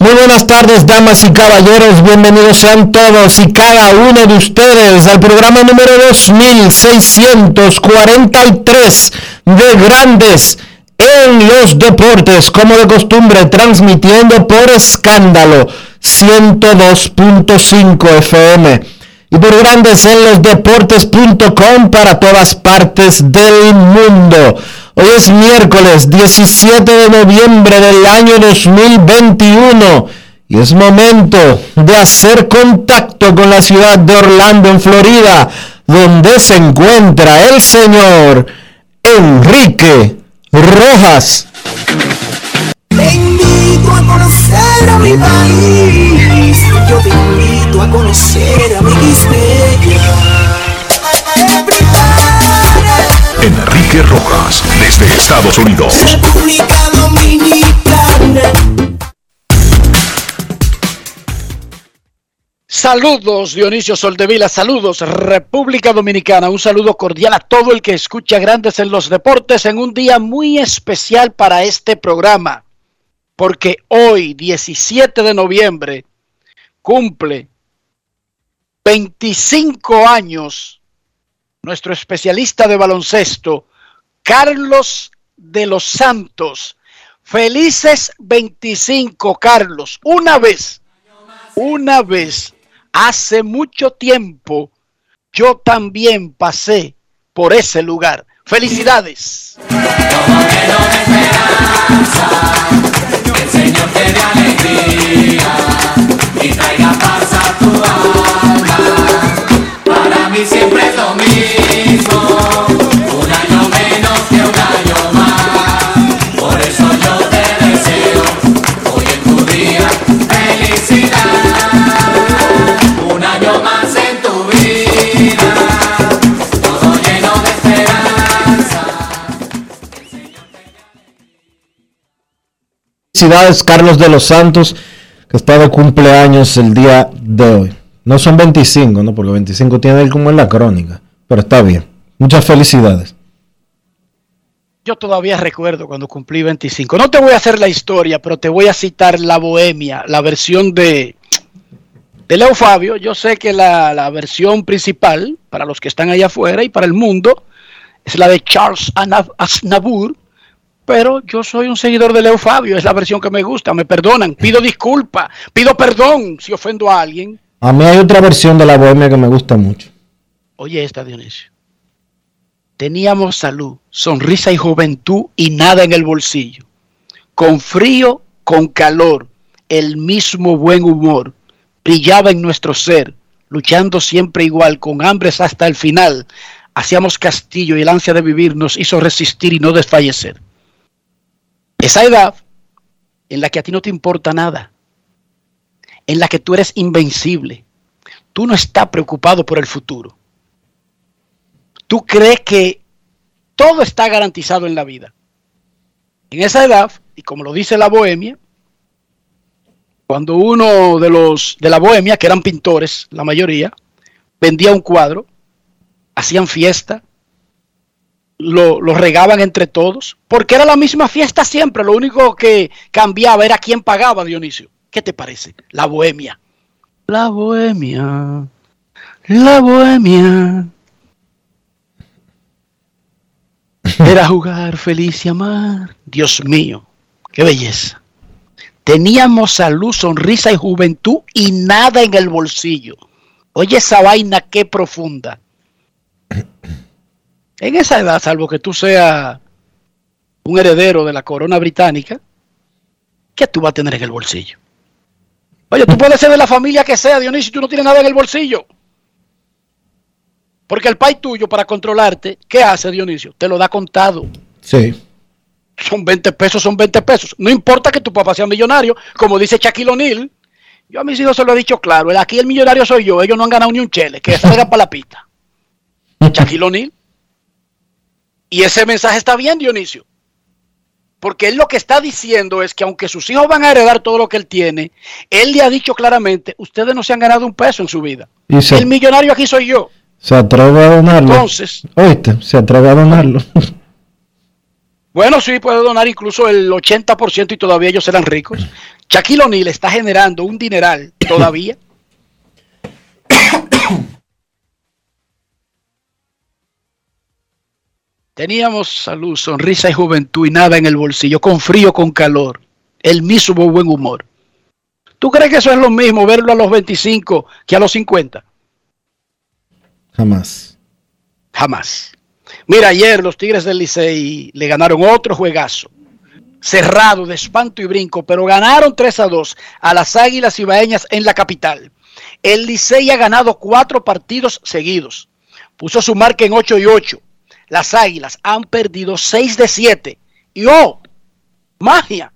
Muy buenas tardes, damas y caballeros. Bienvenidos sean todos y cada uno de ustedes al programa número 2643 de Grandes en los Deportes, como de costumbre, transmitiendo por escándalo 102.5 FM y por Grandes en los Deportes.com para todas partes del mundo. Hoy es miércoles 17 de noviembre del año 2021 y es momento de hacer contacto con la ciudad de Orlando, en Florida, donde se encuentra el señor Enrique Rojas. A conocer a mi país, yo a conocer a mi Enrique Rojas, desde Estados Unidos. República Dominicana. Saludos Dionisio Soldevila, saludos República Dominicana, un saludo cordial a todo el que escucha Grandes en los Deportes en un día muy especial para este programa, porque hoy, 17 de noviembre, cumple 25 años nuestro especialista de baloncesto, Carlos de los Santos. Felices 25, Carlos. Una vez, una vez, hace mucho tiempo, yo también pasé por ese lugar. Felicidades. Y traiga paz a tu. Felicidades Carlos de los Santos, que está de cumpleaños el día de hoy. No son 25, ¿no? Porque 25 tiene como en la crónica, pero está bien. Muchas felicidades. Yo todavía recuerdo cuando cumplí 25. No te voy a hacer la historia, pero te voy a citar la Bohemia, la versión de, de Leo Fabio. Yo sé que la, la versión principal, para los que están allá afuera y para el mundo, es la de Charles Aznavour, pero yo soy un seguidor de Leo Fabio, es la versión que me gusta, me perdonan, pido disculpa, pido perdón si ofendo a alguien. A mí hay otra versión de la bohemia que me gusta mucho. Oye esta, Dionisio. Teníamos salud, sonrisa y juventud y nada en el bolsillo. Con frío, con calor, el mismo buen humor brillaba en nuestro ser, luchando siempre igual, con hambres hasta el final. Hacíamos castillo y el ansia de vivir nos hizo resistir y no desfallecer. Esa edad en la que a ti no te importa nada, en la que tú eres invencible, tú no estás preocupado por el futuro. Tú crees que todo está garantizado en la vida. En esa edad, y como lo dice la bohemia, cuando uno de los de la bohemia, que eran pintores, la mayoría, vendía un cuadro, hacían fiesta, lo, lo, regaban entre todos, porque era la misma fiesta siempre, lo único que cambiaba era quién pagaba, Dionisio. ¿Qué te parece? La bohemia. La bohemia. La bohemia. Era jugar feliz y amar. Dios mío, qué belleza. Teníamos salud, sonrisa y juventud y nada en el bolsillo. Oye esa vaina qué profunda. En esa edad, salvo que tú seas un heredero de la corona británica, ¿qué tú vas a tener en el bolsillo? Oye, tú puedes ser de la familia que sea, Dionisio, y tú no tienes nada en el bolsillo. Porque el país tuyo, para controlarte, ¿qué hace Dionisio? Te lo da contado. Sí son 20 pesos, son 20 pesos. No importa que tu papá sea millonario, como dice Shaquille O'Neal. Yo a mis hijos se lo he dicho claro, aquí el millonario soy yo, ellos no han ganado ni un chele, que salga para la pista. Shaquille O'Neal. Y ese mensaje está bien, Dionisio. Porque él lo que está diciendo es que aunque sus hijos van a heredar todo lo que él tiene, él le ha dicho claramente, ustedes no se han ganado un peso en su vida. el millonario aquí soy yo. Se atreve a donarlo. Entonces, oíste, se atreve a donarlo. Bueno, sí, puede donar incluso el 80% y todavía ellos serán ricos. Shaquille O'Neal está generando un dineral todavía. Teníamos salud, sonrisa y juventud y nada en el bolsillo, con frío, con calor, el mismo buen humor. ¿Tú crees que eso es lo mismo verlo a los 25 que a los 50? Jamás. Jamás. Mira, ayer los Tigres del Licey le ganaron otro juegazo. Cerrado, de espanto y brinco, pero ganaron 3 a 2 a las Águilas Ibaeñas en la capital. El Licey ha ganado cuatro partidos seguidos. Puso su marca en 8 y 8. Las Águilas han perdido 6 de 7. Y oh, magia,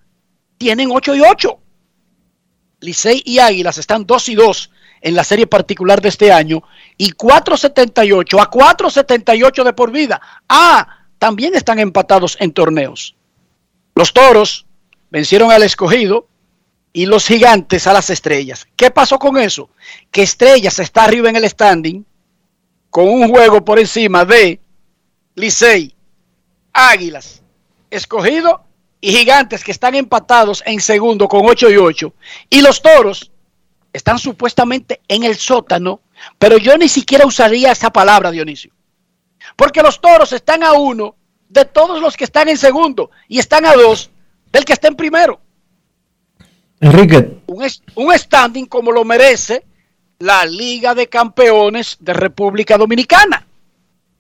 tienen 8 y 8. Licey y Águilas están 2 y 2 en la serie particular de este año y 4.78 a 4.78 de por vida. Ah, también están empatados en torneos. Los toros vencieron al escogido y los gigantes a las estrellas. ¿Qué pasó con eso? Que estrellas está arriba en el standing con un juego por encima de Licey, Águilas, escogido y gigantes que están empatados en segundo con 8 y 8. Y los toros están supuestamente en el sótano, pero yo ni siquiera usaría esa palabra, Dionisio. Porque los toros están a uno de todos los que están en segundo y están a dos del que está en primero. Enrique. Un, un standing como lo merece la Liga de Campeones de República Dominicana.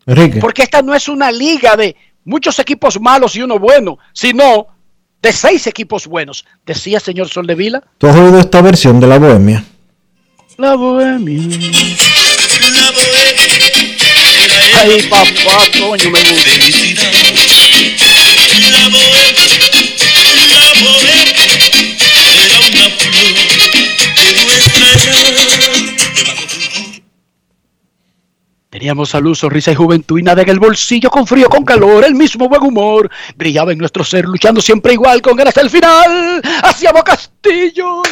Enrique. Porque esta no es una liga de muchos equipos malos y uno bueno, sino de seis equipos buenos, decía señor Soldevila. ¿Tú has oído esta versión de la Bohemia? La Bohemia. La Bohemia. Ay, papá, coño, me gusta. La Bohemia. La Bohemia. Teníamos salud, sonrisa y juventud y nada en el bolsillo, con frío, con calor, el mismo buen humor. Brillaba en nuestro ser, luchando siempre igual con él hasta el final. Hacia Castillos.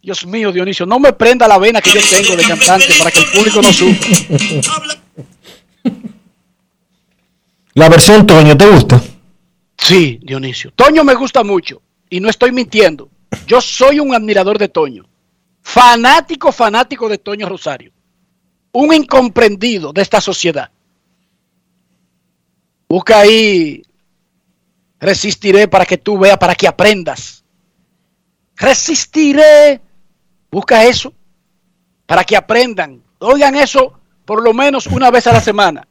Dios mío, Dionisio, no me prenda la vena que yo tengo de cantante para que el público no sufra. La versión Toño, ¿te gusta? Sí, Dionisio. Toño me gusta mucho y no estoy mintiendo. Yo soy un admirador de Toño. Fanático, fanático de Toño Rosario un incomprendido de esta sociedad. Busca ahí, resistiré para que tú veas, para que aprendas. Resistiré. Busca eso, para que aprendan. Oigan eso por lo menos una vez a la semana.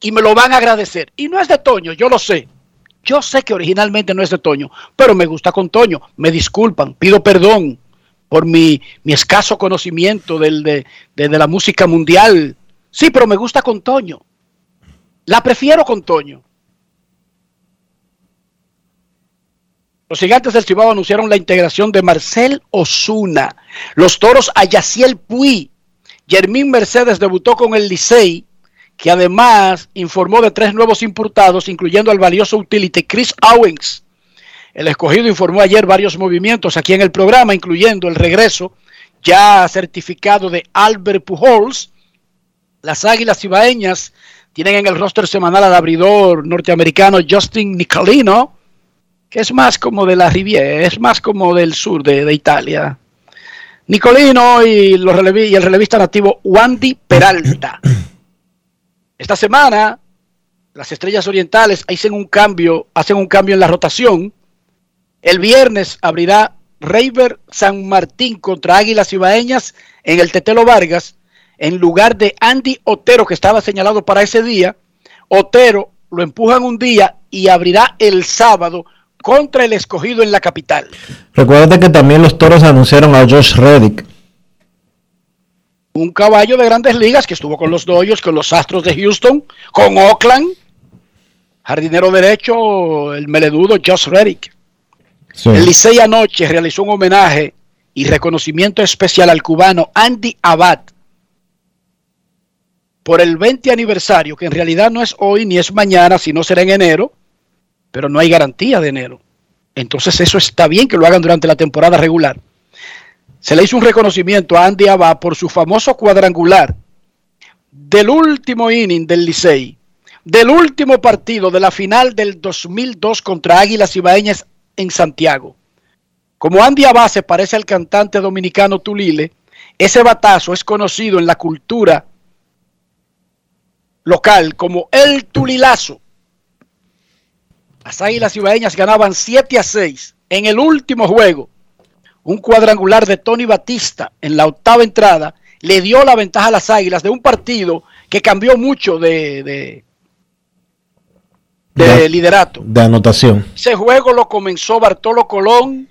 Y me lo van a agradecer. Y no es de Toño, yo lo sé. Yo sé que originalmente no es de Toño, pero me gusta con Toño. Me disculpan, pido perdón por mi, escaso conocimiento del, de, la música mundial. Sí, pero me gusta con Toño. La prefiero con Toño. Los gigantes del Cibao anunciaron la integración de Marcel Osuna. Los toros a Yaciel Puy. Germín Mercedes debutó con el Licey, que además informó de tres nuevos importados, incluyendo al valioso utility Chris Owens. El escogido informó ayer varios movimientos aquí en el programa, incluyendo el regreso ya certificado de Albert Pujols. Las Águilas Ibaeñas tienen en el roster semanal al abridor norteamericano Justin Nicolino, que es más como de la Riviera, es más como del sur de, de Italia. Nicolino y, los relevi- y el relevista nativo Wandy Peralta. Esta semana, las Estrellas Orientales hacen un cambio, hacen un cambio en la rotación. El viernes abrirá Reiber San Martín contra Águilas Ibaeñas en el Tetelo Vargas, en lugar de Andy Otero, que estaba señalado para ese día. Otero lo empujan un día y abrirá el sábado contra el escogido en la capital. Recuerda que también los toros anunciaron a Josh Reddick. Un caballo de grandes ligas que estuvo con los Dodgers, con los Astros de Houston, con Oakland. Jardinero derecho, el meledudo Josh Reddick. Sí. El Licey anoche realizó un homenaje y reconocimiento especial al cubano Andy Abad por el 20 aniversario, que en realidad no es hoy ni es mañana, sino será en enero, pero no hay garantía de enero. Entonces eso está bien que lo hagan durante la temporada regular. Se le hizo un reconocimiento a Andy Abad por su famoso cuadrangular del último inning del Licey, del último partido de la final del 2002 contra Águilas Ibaeñas en Santiago. Como Andy Abad se parece al cantante dominicano Tulile, ese batazo es conocido en la cultura local como el Tulilazo. Las Águilas Ibaeñas ganaban 7 a 6 en el último juego. Un cuadrangular de Tony Batista en la octava entrada le dio la ventaja a las Águilas de un partido que cambió mucho de, de, de De- liderato. De anotación. Ese juego lo comenzó Bartolo Colón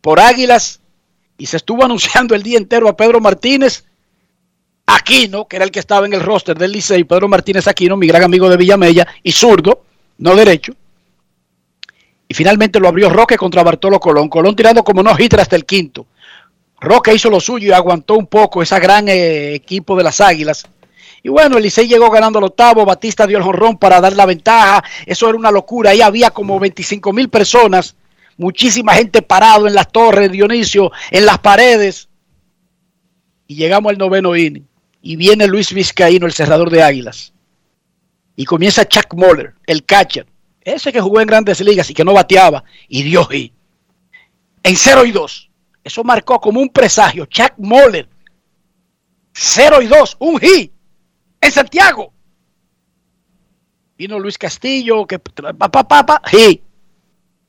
por Águilas y se estuvo anunciando el día entero a Pedro Martínez Aquino, que era el que estaba en el roster del Licey, Pedro Martínez Aquino, mi gran amigo de Villamella, y zurdo, no derecho. Y finalmente lo abrió Roque contra Bartolo Colón. Colón tirando como no hitter hasta el quinto. Roque hizo lo suyo y aguantó un poco ese gran eh, equipo de las Águilas. Y bueno, el llegó ganando al octavo, Batista dio el jonrón para dar la ventaja. Eso era una locura. Ahí había como 25 mil personas, muchísima gente parado en las torres, Dionisio, en las paredes. Y llegamos al noveno inning. Y viene Luis Vizcaíno, el cerrador de Águilas. Y comienza Chuck Moller, el catcher. Ese que jugó en grandes ligas y que no bateaba. Y dio hit. En 0 y 2. Eso marcó como un presagio. Chuck Moller. 0 y 2. Un hit. En Santiago. Vino Luis Castillo. Que, pa, pa, pa, pa, hit.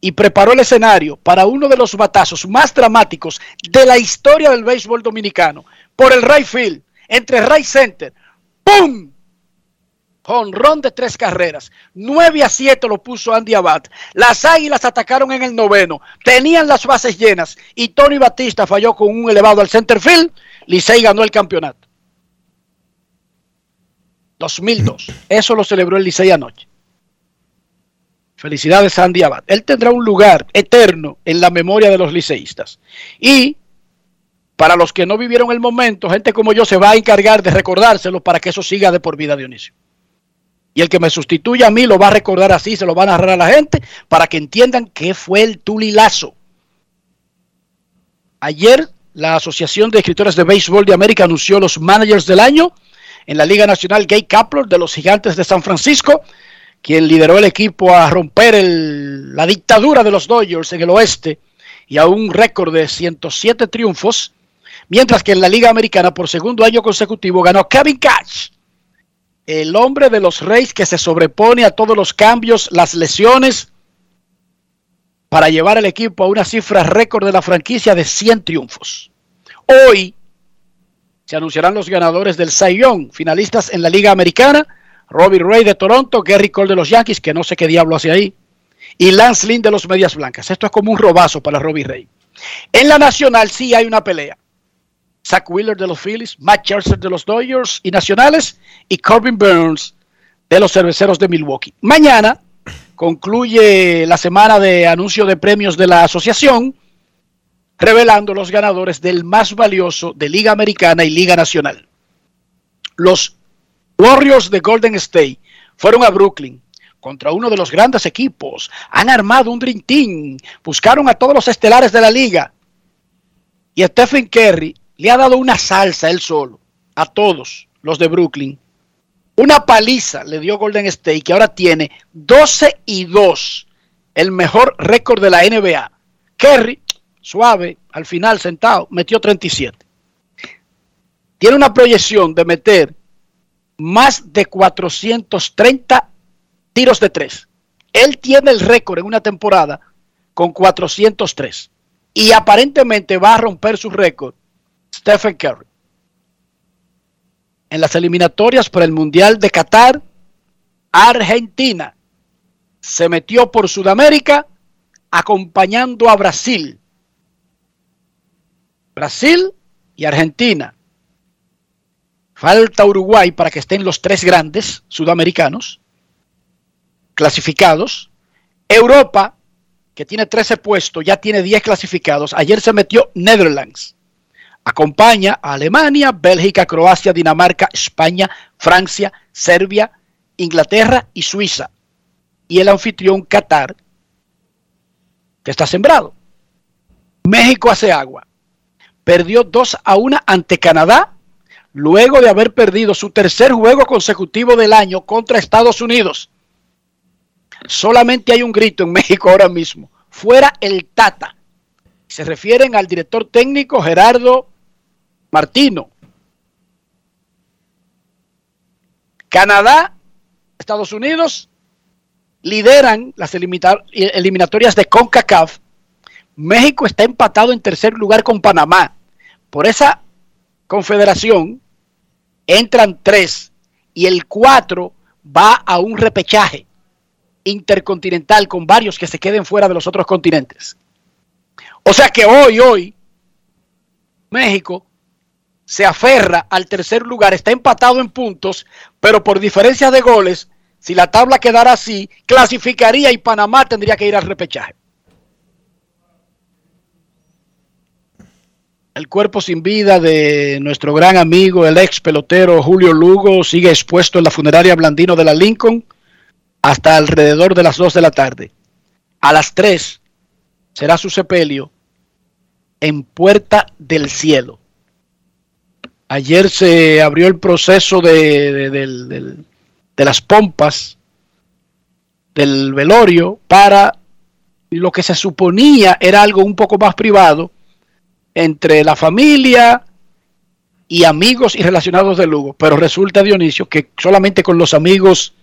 Y preparó el escenario para uno de los batazos más dramáticos de la historia del béisbol dominicano. Por el right field. Entre right center. ¡Pum! Jonrón de tres carreras. 9 a 7 lo puso Andy Abad. Las águilas atacaron en el noveno. Tenían las bases llenas. Y Tony Batista falló con un elevado al center field. Licey ganó el campeonato. 2002. Eso lo celebró el Licey anoche. Felicidades a Andy Abad. Él tendrá un lugar eterno en la memoria de los liceístas. Y para los que no vivieron el momento, gente como yo se va a encargar de recordárselo para que eso siga de por vida, Dionisio. Y el que me sustituya a mí lo va a recordar así, se lo va a narrar a la gente para que entiendan qué fue el tulilazo. Ayer la Asociación de Escritores de Béisbol de América anunció los managers del año en la Liga Nacional Gay Kapler de los Gigantes de San Francisco, quien lideró el equipo a romper la dictadura de los Dodgers en el oeste y a un récord de 107 triunfos, mientras que en la Liga Americana por segundo año consecutivo ganó Kevin Cash, el hombre de los Reyes que se sobrepone a todos los cambios, las lesiones, para llevar al equipo a una cifra récord de la franquicia de 100 triunfos. Hoy se anunciarán los ganadores del Young, finalistas en la Liga Americana, Robbie Ray de Toronto, Gary Cole de los Yankees, que no sé qué diablo hace ahí, y Lance Lynn de los Medias Blancas. Esto es como un robazo para Robbie Ray. En la Nacional sí hay una pelea. Zach Wheeler de los Phillies, Matt Scherzer de los Dodgers y Nacionales y Corbin Burns de los Cerveceros de Milwaukee. Mañana concluye la semana de anuncio de premios de la asociación, revelando los ganadores del más valioso de Liga Americana y Liga Nacional. Los Warriors de Golden State fueron a Brooklyn contra uno de los grandes equipos. Han armado un Dream Team. Buscaron a todos los estelares de la liga. Y Stephen Curry le ha dado una salsa él solo a todos los de Brooklyn. Una paliza le dio Golden State que ahora tiene 12 y 2, el mejor récord de la NBA. Kerry, suave, al final sentado, metió 37. Tiene una proyección de meter más de 430 tiros de tres. Él tiene el récord en una temporada con 403. Y aparentemente va a romper su récord Stephen Curry. En las eliminatorias por el Mundial de Qatar, Argentina se metió por Sudamérica acompañando a Brasil. Brasil y Argentina. Falta Uruguay para que estén los tres grandes sudamericanos clasificados. Europa, que tiene 13 puestos, ya tiene 10 clasificados. Ayer se metió Netherlands. Acompaña a Alemania, Bélgica, Croacia, Dinamarca, España, Francia, Serbia, Inglaterra y Suiza. Y el anfitrión Qatar, que está sembrado. México hace agua. Perdió 2 a 1 ante Canadá, luego de haber perdido su tercer juego consecutivo del año contra Estados Unidos. Solamente hay un grito en México ahora mismo. Fuera el Tata. Se refieren al director técnico Gerardo Martino. Canadá, Estados Unidos lideran las eliminatorias de CONCACAF. México está empatado en tercer lugar con Panamá. Por esa confederación entran tres y el cuatro va a un repechaje intercontinental con varios que se queden fuera de los otros continentes. O sea que hoy, hoy, México se aferra al tercer lugar, está empatado en puntos, pero por diferencia de goles, si la tabla quedara así, clasificaría y Panamá tendría que ir al repechaje. El cuerpo sin vida de nuestro gran amigo, el ex pelotero Julio Lugo, sigue expuesto en la funeraria Blandino de la Lincoln hasta alrededor de las 2 de la tarde. A las 3 será su sepelio en Puerta del Cielo. Ayer se abrió el proceso de, de, las pompas del velorio para lo que se suponía era algo un poco más privado entre la familia y amigos y relacionados de Lugo. Pero resulta, Dionisio, que solamente con los amigos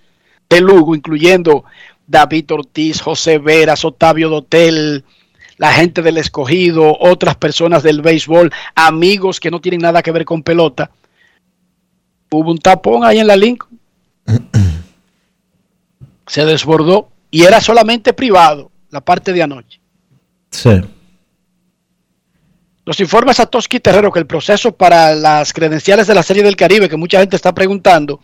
de Lugo, incluyendo David Ortiz, José Veras, Otavio Dotel, la gente del escogido, otras personas del béisbol, amigos que no tienen nada que ver con pelota. Hubo un tapón ahí en la Lincoln. Se desbordó y era solamente privado la parte de anoche. Sí. Nos informa Satoshi Terrero que el proceso para las credenciales de la Serie del Caribe, que mucha gente está preguntando,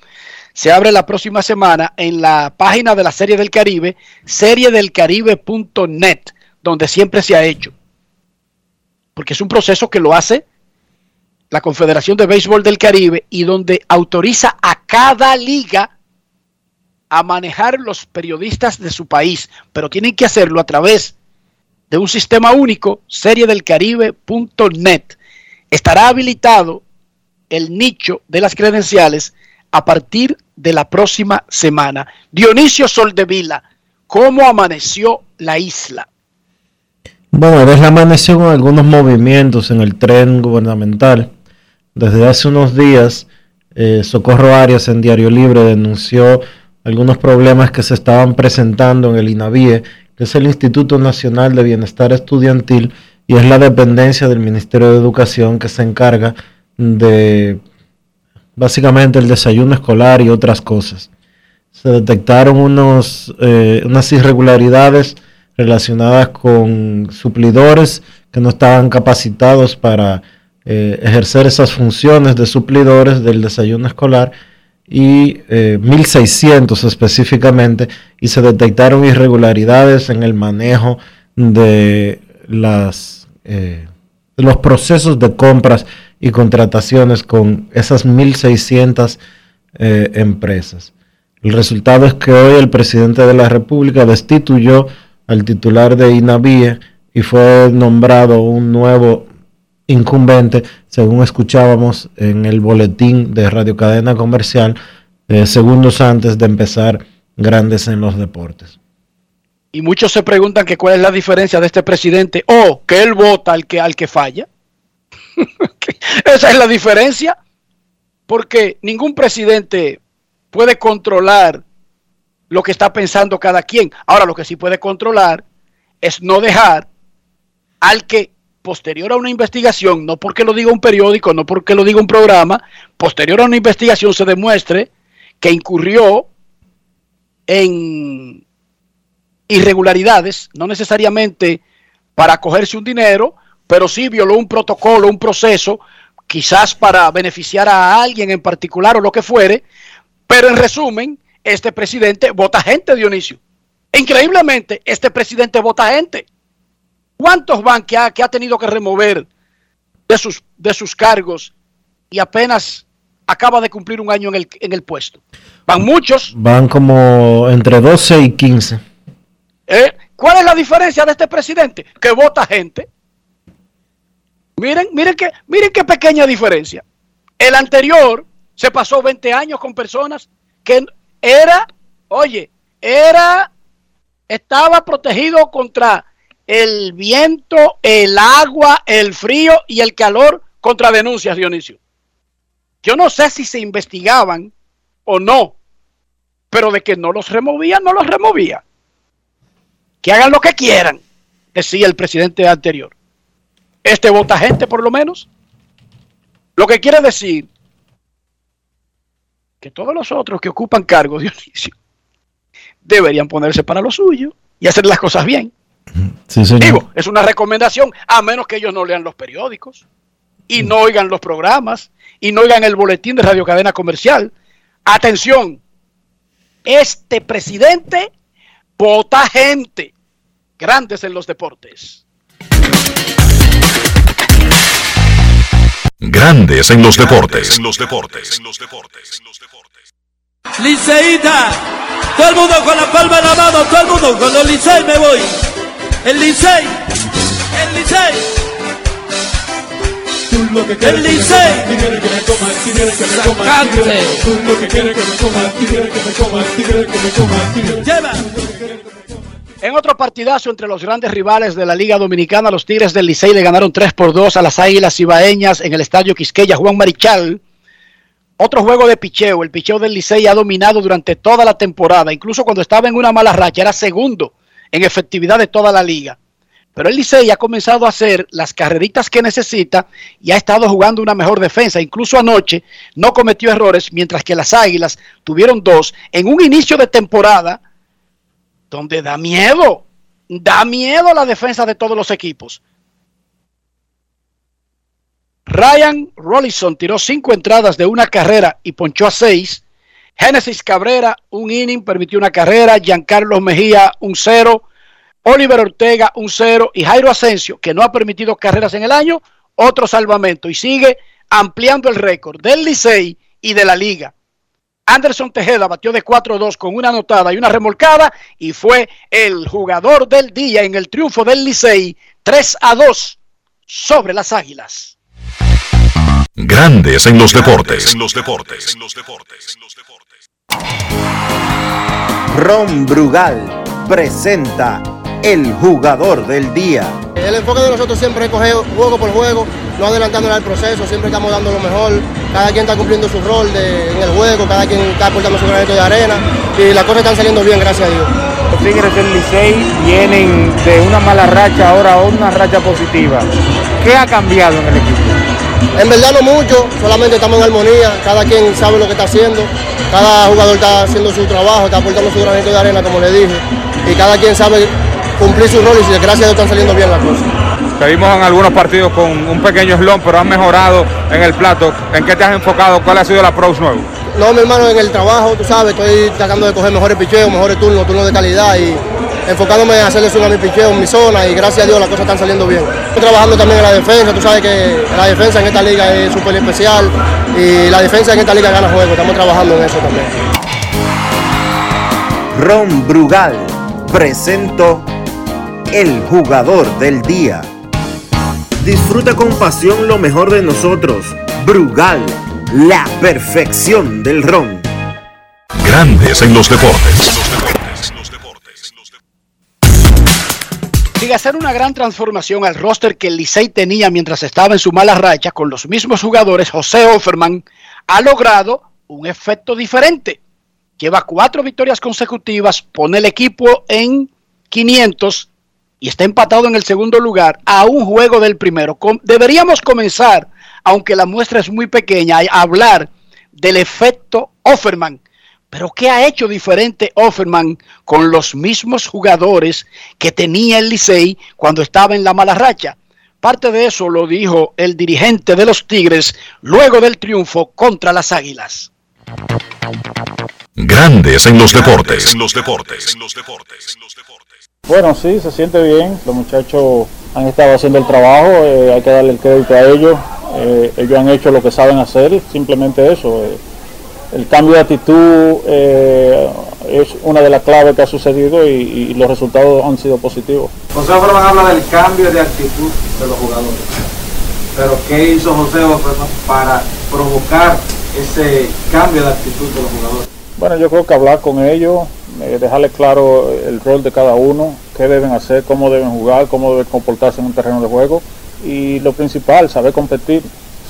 se abre la próxima semana en la página de la Serie del Caribe, seriedelcaribe.net, donde siempre se ha hecho. Porque es un proceso que lo hace la Confederación de Béisbol del Caribe y donde autoriza a cada liga a manejar los periodistas de su país, pero tienen que hacerlo a través de un sistema único, seriedelcaribe.net. Estará habilitado el nicho de las credenciales a partir de la próxima semana. Dionisio Soldevila, ¿cómo amaneció la isla? Bueno, desde amaneció con algunos movimientos en el tren gubernamental. Desde hace unos días, eh, Socorro Arias en Diario Libre denunció algunos problemas que se estaban presentando en el INAVIE, que es el Instituto Nacional de Bienestar Estudiantil y es la dependencia del Ministerio de Educación que se encarga de básicamente el desayuno escolar y otras cosas. Se detectaron unos, eh, unas irregularidades relacionadas con suplidores que no estaban capacitados para eh, ejercer esas funciones de suplidores del desayuno escolar y 1.600 eh, específicamente y se detectaron irregularidades en el manejo de las de los procesos de compras y contrataciones con esas 1.600 eh, empresas. El resultado es que hoy el presidente de la República destituyó al titular de INAVIE y fue nombrado un nuevo incumbente, según escuchábamos en el boletín de Radio Cadena Comercial, eh, segundos antes de empezar Grandes en los Deportes. Y muchos se preguntan que cuál es la diferencia de este presidente o que él vota al que, al que falla. Esa es la diferencia. Porque ningún presidente puede controlar lo que está pensando cada quien. Ahora, lo que sí puede controlar es no dejar al que posterior a una investigación, no porque lo diga un periódico, no porque lo diga un programa, posterior a una investigación se demuestre que incurrió en irregularidades, no necesariamente para cogerse un dinero, pero sí violó un protocolo, un proceso, quizás para beneficiar a alguien en particular o lo que fuere, pero en resumen, este presidente vota gente, Dionisio. Increíblemente, este presidente vota gente. ¿Cuántos van que ha, que ha tenido que remover de sus, de sus cargos y apenas acaba de cumplir un año en el, en el puesto? Van muchos. Van como entre 12 y 15. ¿Eh? ¿Cuál es la diferencia de este presidente? Que vota gente. Miren, miren que, miren qué pequeña diferencia. El anterior se pasó 20 años con personas que era, oye, era, estaba protegido contra el viento, el agua, el frío y el calor contra denuncias, Dionisio. Yo no sé si se investigaban o no, pero de que no los removía, no los removía. Que hagan lo que quieran, decía el presidente anterior. Este vota gente, por lo menos. Lo que quiere decir que todos los otros que ocupan cargos, Dionisio, deberían ponerse para lo suyo y hacer las cosas bien. Digo, es una recomendación, a menos que ellos no lean los periódicos y no oigan los programas y no oigan el boletín de Radio Cadena Comercial. Atención, este presidente vota gente grandes en los deportes. Grandes en los deportes. En los deportes. En los deportes. Liceíta, todo el mundo con la palma en la mano, todo el mundo con los Licey me voy. El Licey, el Licey. El Licey. Lleva. En otro partidazo entre los grandes rivales de la Liga Dominicana, los Tigres del Licey le ganaron 3 por 2 a las Águilas Ibaeñas en el Estadio Quisqueya Juan Marichal. Otro juego de picheo. El picheo del Licey ha dominado durante toda la temporada, incluso cuando estaba en una mala racha, era segundo en efectividad de toda la liga. Pero el Licey ha comenzado a hacer las carreritas que necesita y ha estado jugando una mejor defensa. Incluso anoche no cometió errores, mientras que las Águilas tuvieron dos en un inicio de temporada donde da miedo, da miedo la defensa de todos los equipos. Ryan Rollison tiró cinco entradas de una carrera y ponchó a seis. Génesis Cabrera, un inning, permitió una carrera. Giancarlo Mejía, un cero. Oliver Ortega, un cero. Y Jairo Asensio, que no ha permitido carreras en el año, otro salvamento. Y sigue ampliando el récord del Licey y de la liga. Anderson Tejeda batió de 4-2 con una anotada y una remolcada y fue el jugador del día en el triunfo del Licey 3 a 2 sobre las Águilas. Grandes en los deportes. En los deportes. Ron Brugal presenta el jugador del día. El enfoque de nosotros siempre es coger juego por juego, no adelantándole al proceso, siempre estamos dando lo mejor, cada quien está cumpliendo su rol de- en el juego, cada quien está aportando su granito de arena y las cosas están saliendo bien, gracias a Dios. Los Tigres del Licey vienen de una mala racha ahora a una racha positiva. ¿Qué ha cambiado en el equipo? En verdad no mucho, solamente estamos en armonía, cada quien sabe lo que está haciendo, cada jugador está haciendo su trabajo, está aportando su granito de arena, como le dije, y cada quien sabe cumplir su rol y gracias a Dios están saliendo bien las cosas. Te vimos en algunos partidos con un pequeño slump, pero has mejorado en el plato. ¿En qué te has enfocado? ¿Cuál ha sido el approach nuevo? No, mi hermano, en el trabajo, tú sabes, estoy tratando de coger mejores picheos, mejores turnos, turnos de calidad y enfocándome en hacerle swing a mi picheo en mi zona y gracias a Dios las cosas están saliendo bien. Estoy trabajando también en la defensa, tú sabes que la defensa en esta liga es súper especial y la defensa en esta liga gana juego, estamos trabajando en eso también. Ron Brugal presentó el jugador del día. Disfruta con pasión lo mejor de nosotros. Brugal, la perfección del ron. Grandes en los deportes. Sin hacer una gran transformación al roster que el Licey tenía mientras estaba en su mala racha con los mismos jugadores, José Offerman ha logrado un efecto diferente. Lleva cuatro victorias consecutivas, pone el equipo en 500 y está empatado en el segundo lugar a un juego del primero. deberíamos comenzar, aunque la muestra es muy pequeña, a hablar del efecto Offerman pero ¿qué ha hecho diferente Offerman con los mismos jugadores que tenía el Licey cuando estaba en la mala racha? Parte de eso lo dijo el dirigente de los Tigres luego del triunfo contra las Águilas. Grandes en los deportes. En los deportes. Bueno, sí, se siente bien. Los muchachos han estado haciendo el trabajo. Eh, hay que darle el crédito a ellos. Eh, ellos han hecho lo que saben hacer. Simplemente eso. Eh, el cambio de actitud eh, es una de las claves que ha sucedido y, los resultados han sido positivos. José Offerman habla del cambio de actitud de los jugadores. Pero ¿qué hizo José Offerman para provocar ese cambio de actitud de los jugadores? Bueno, yo creo que hablar con ellos, eh, dejarles claro el rol de cada uno, qué deben hacer, cómo deben jugar, cómo deben comportarse en un terreno de juego. Y lo principal, saber competir,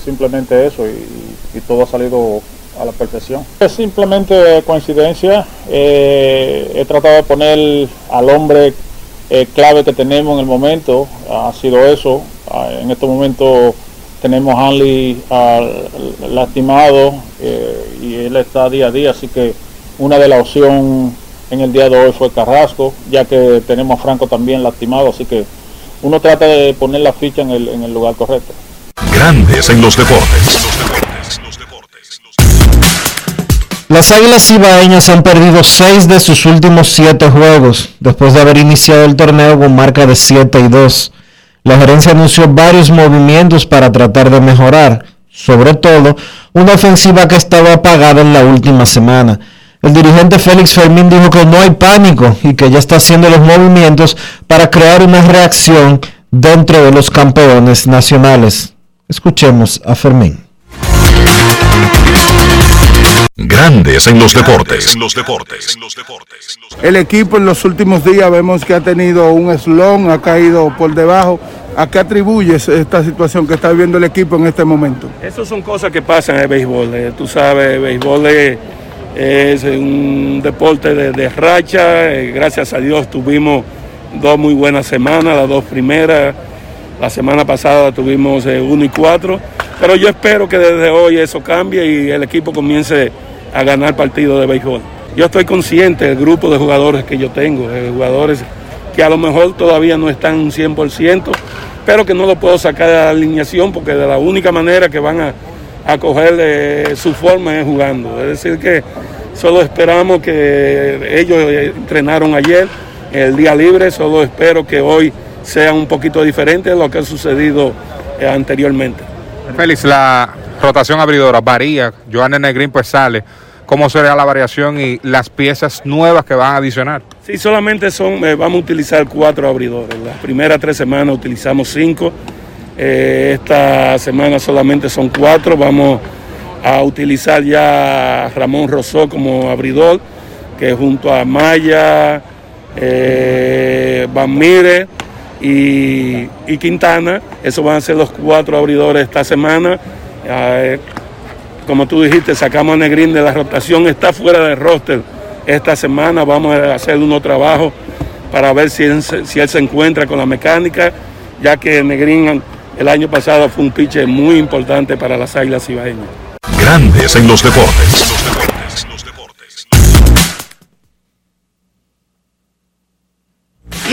simplemente eso, y todo ha salido a la perfección. Es simplemente coincidencia. Eh, he tratado de poner al hombre eh, clave que tenemos en el momento. Ha sido eso. Ah, en este momento tenemos a Hanley ah, lastimado eh, y él está día a día, así que una de las opciones en el día de hoy fue Carrasco, ya que tenemos a Franco también lastimado, así que uno trata de poner la ficha en el, en el lugar correcto. Grandes en los deportes. Las Águilas Ibaeñas han perdido seis de sus últimos siete juegos, después de haber iniciado el torneo con marca de 7 y 2. La gerencia anunció varios movimientos para tratar de mejorar, sobre todo una ofensiva que estaba apagada en la última semana. El dirigente Félix Fermín dijo que no hay pánico y que ya está haciendo los movimientos para crear una reacción dentro de los campeones nacionales. Escuchemos a Fermín. Grandes en los deportes. El equipo en los últimos días vemos que ha tenido un eslón, ha caído por debajo. ¿A qué atribuyes esta situación que está viviendo el equipo en este momento? Esas son cosas que pasan en el béisbol. Eh, tú sabes, el béisbol es, un deporte de, racha. Eh, gracias a Dios tuvimos dos muy buenas semanas, las dos primeras. La semana pasada tuvimos eh, uno y cuatro. Pero yo espero que desde hoy eso cambie y el equipo comience a ganar partidos de béisbol. Yo estoy consciente del grupo de jugadores que yo tengo, de jugadores que a lo mejor todavía no están un 100%, pero que no lo puedo sacar de la alineación porque de la única manera que van a, coger eh, su forma es jugando. Es decir, que solo esperamos que ellos entrenaron ayer, el día libre, solo espero que hoy sea un poquito diferente de lo que ha sucedido eh, anteriormente. Félix, la rotación abridora varía, Joan Negrín pues sale cómo será la variación y las piezas nuevas que van a adicionar. Sí, solamente son, eh, vamos a utilizar cuatro abridores. Las primeras tres semanas utilizamos cinco. Eh, esta semana solamente son cuatro. Vamos a utilizar ya a Ramón Rosó como abridor, que junto a Maya, eh, Van Mire y, Quintana, esos van a ser los cuatro abridores esta semana como tú dijiste, sacamos a Negrín de la rotación, está fuera del roster esta semana, vamos a hacer unos trabajos para ver si él, si él se encuentra con la mecánica, ya que Negrín el año pasado fue un pitcher muy importante para las Águilas Ibaeñas. Grandes en los deportes.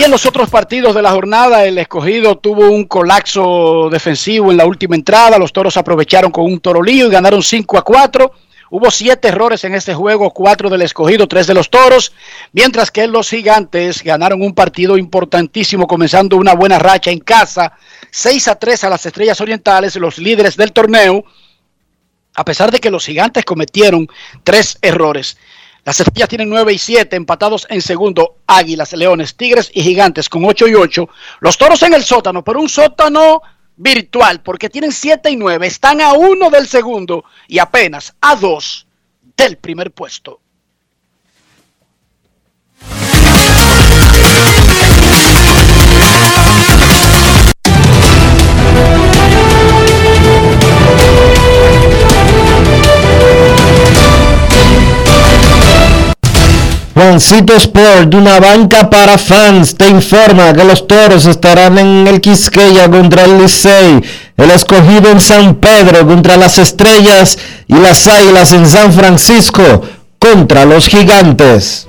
En los otros partidos de la jornada, el escogido tuvo un colapso defensivo en la última entrada. Los toros aprovecharon con un torolío y ganaron 5 a 4. Hubo siete errores en este juego, cuatro del escogido, tres de los toros, mientras que los gigantes ganaron un partido importantísimo, comenzando una buena racha en casa, 6 a 3 a las estrellas orientales, los líderes del torneo, a pesar de que los gigantes cometieron tres errores. Las estrellas tienen 9 y 7, empatados en segundo, Águilas, Leones, Tigres y Gigantes con 8 y 8. Los toros en el sótano, pero un sótano virtual, porque tienen 7 y 9, están a uno del segundo y apenas a dos del primer puesto. Juancito Sport, una banca para fans, te informa que los toros estarán en el Quisqueya contra el Licey, el escogido en San Pedro contra las estrellas y las águilas en San Francisco contra los gigantes.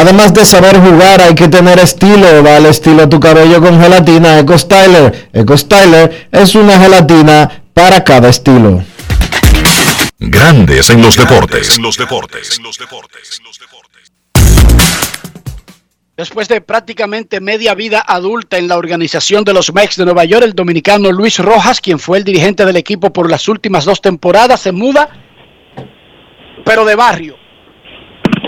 Además de saber jugar, hay que tener estilo. Dale estilo a tu cabello con gelatina Eco Styler. Eco Styler es una gelatina para cada estilo. Grandes en los deportes. En los deportes. Después de prácticamente media vida adulta en la organización de los Mex de Nueva York, el dominicano Luis Rojas, quien fue el dirigente del equipo por las últimas dos temporadas, se muda, pero de barrio.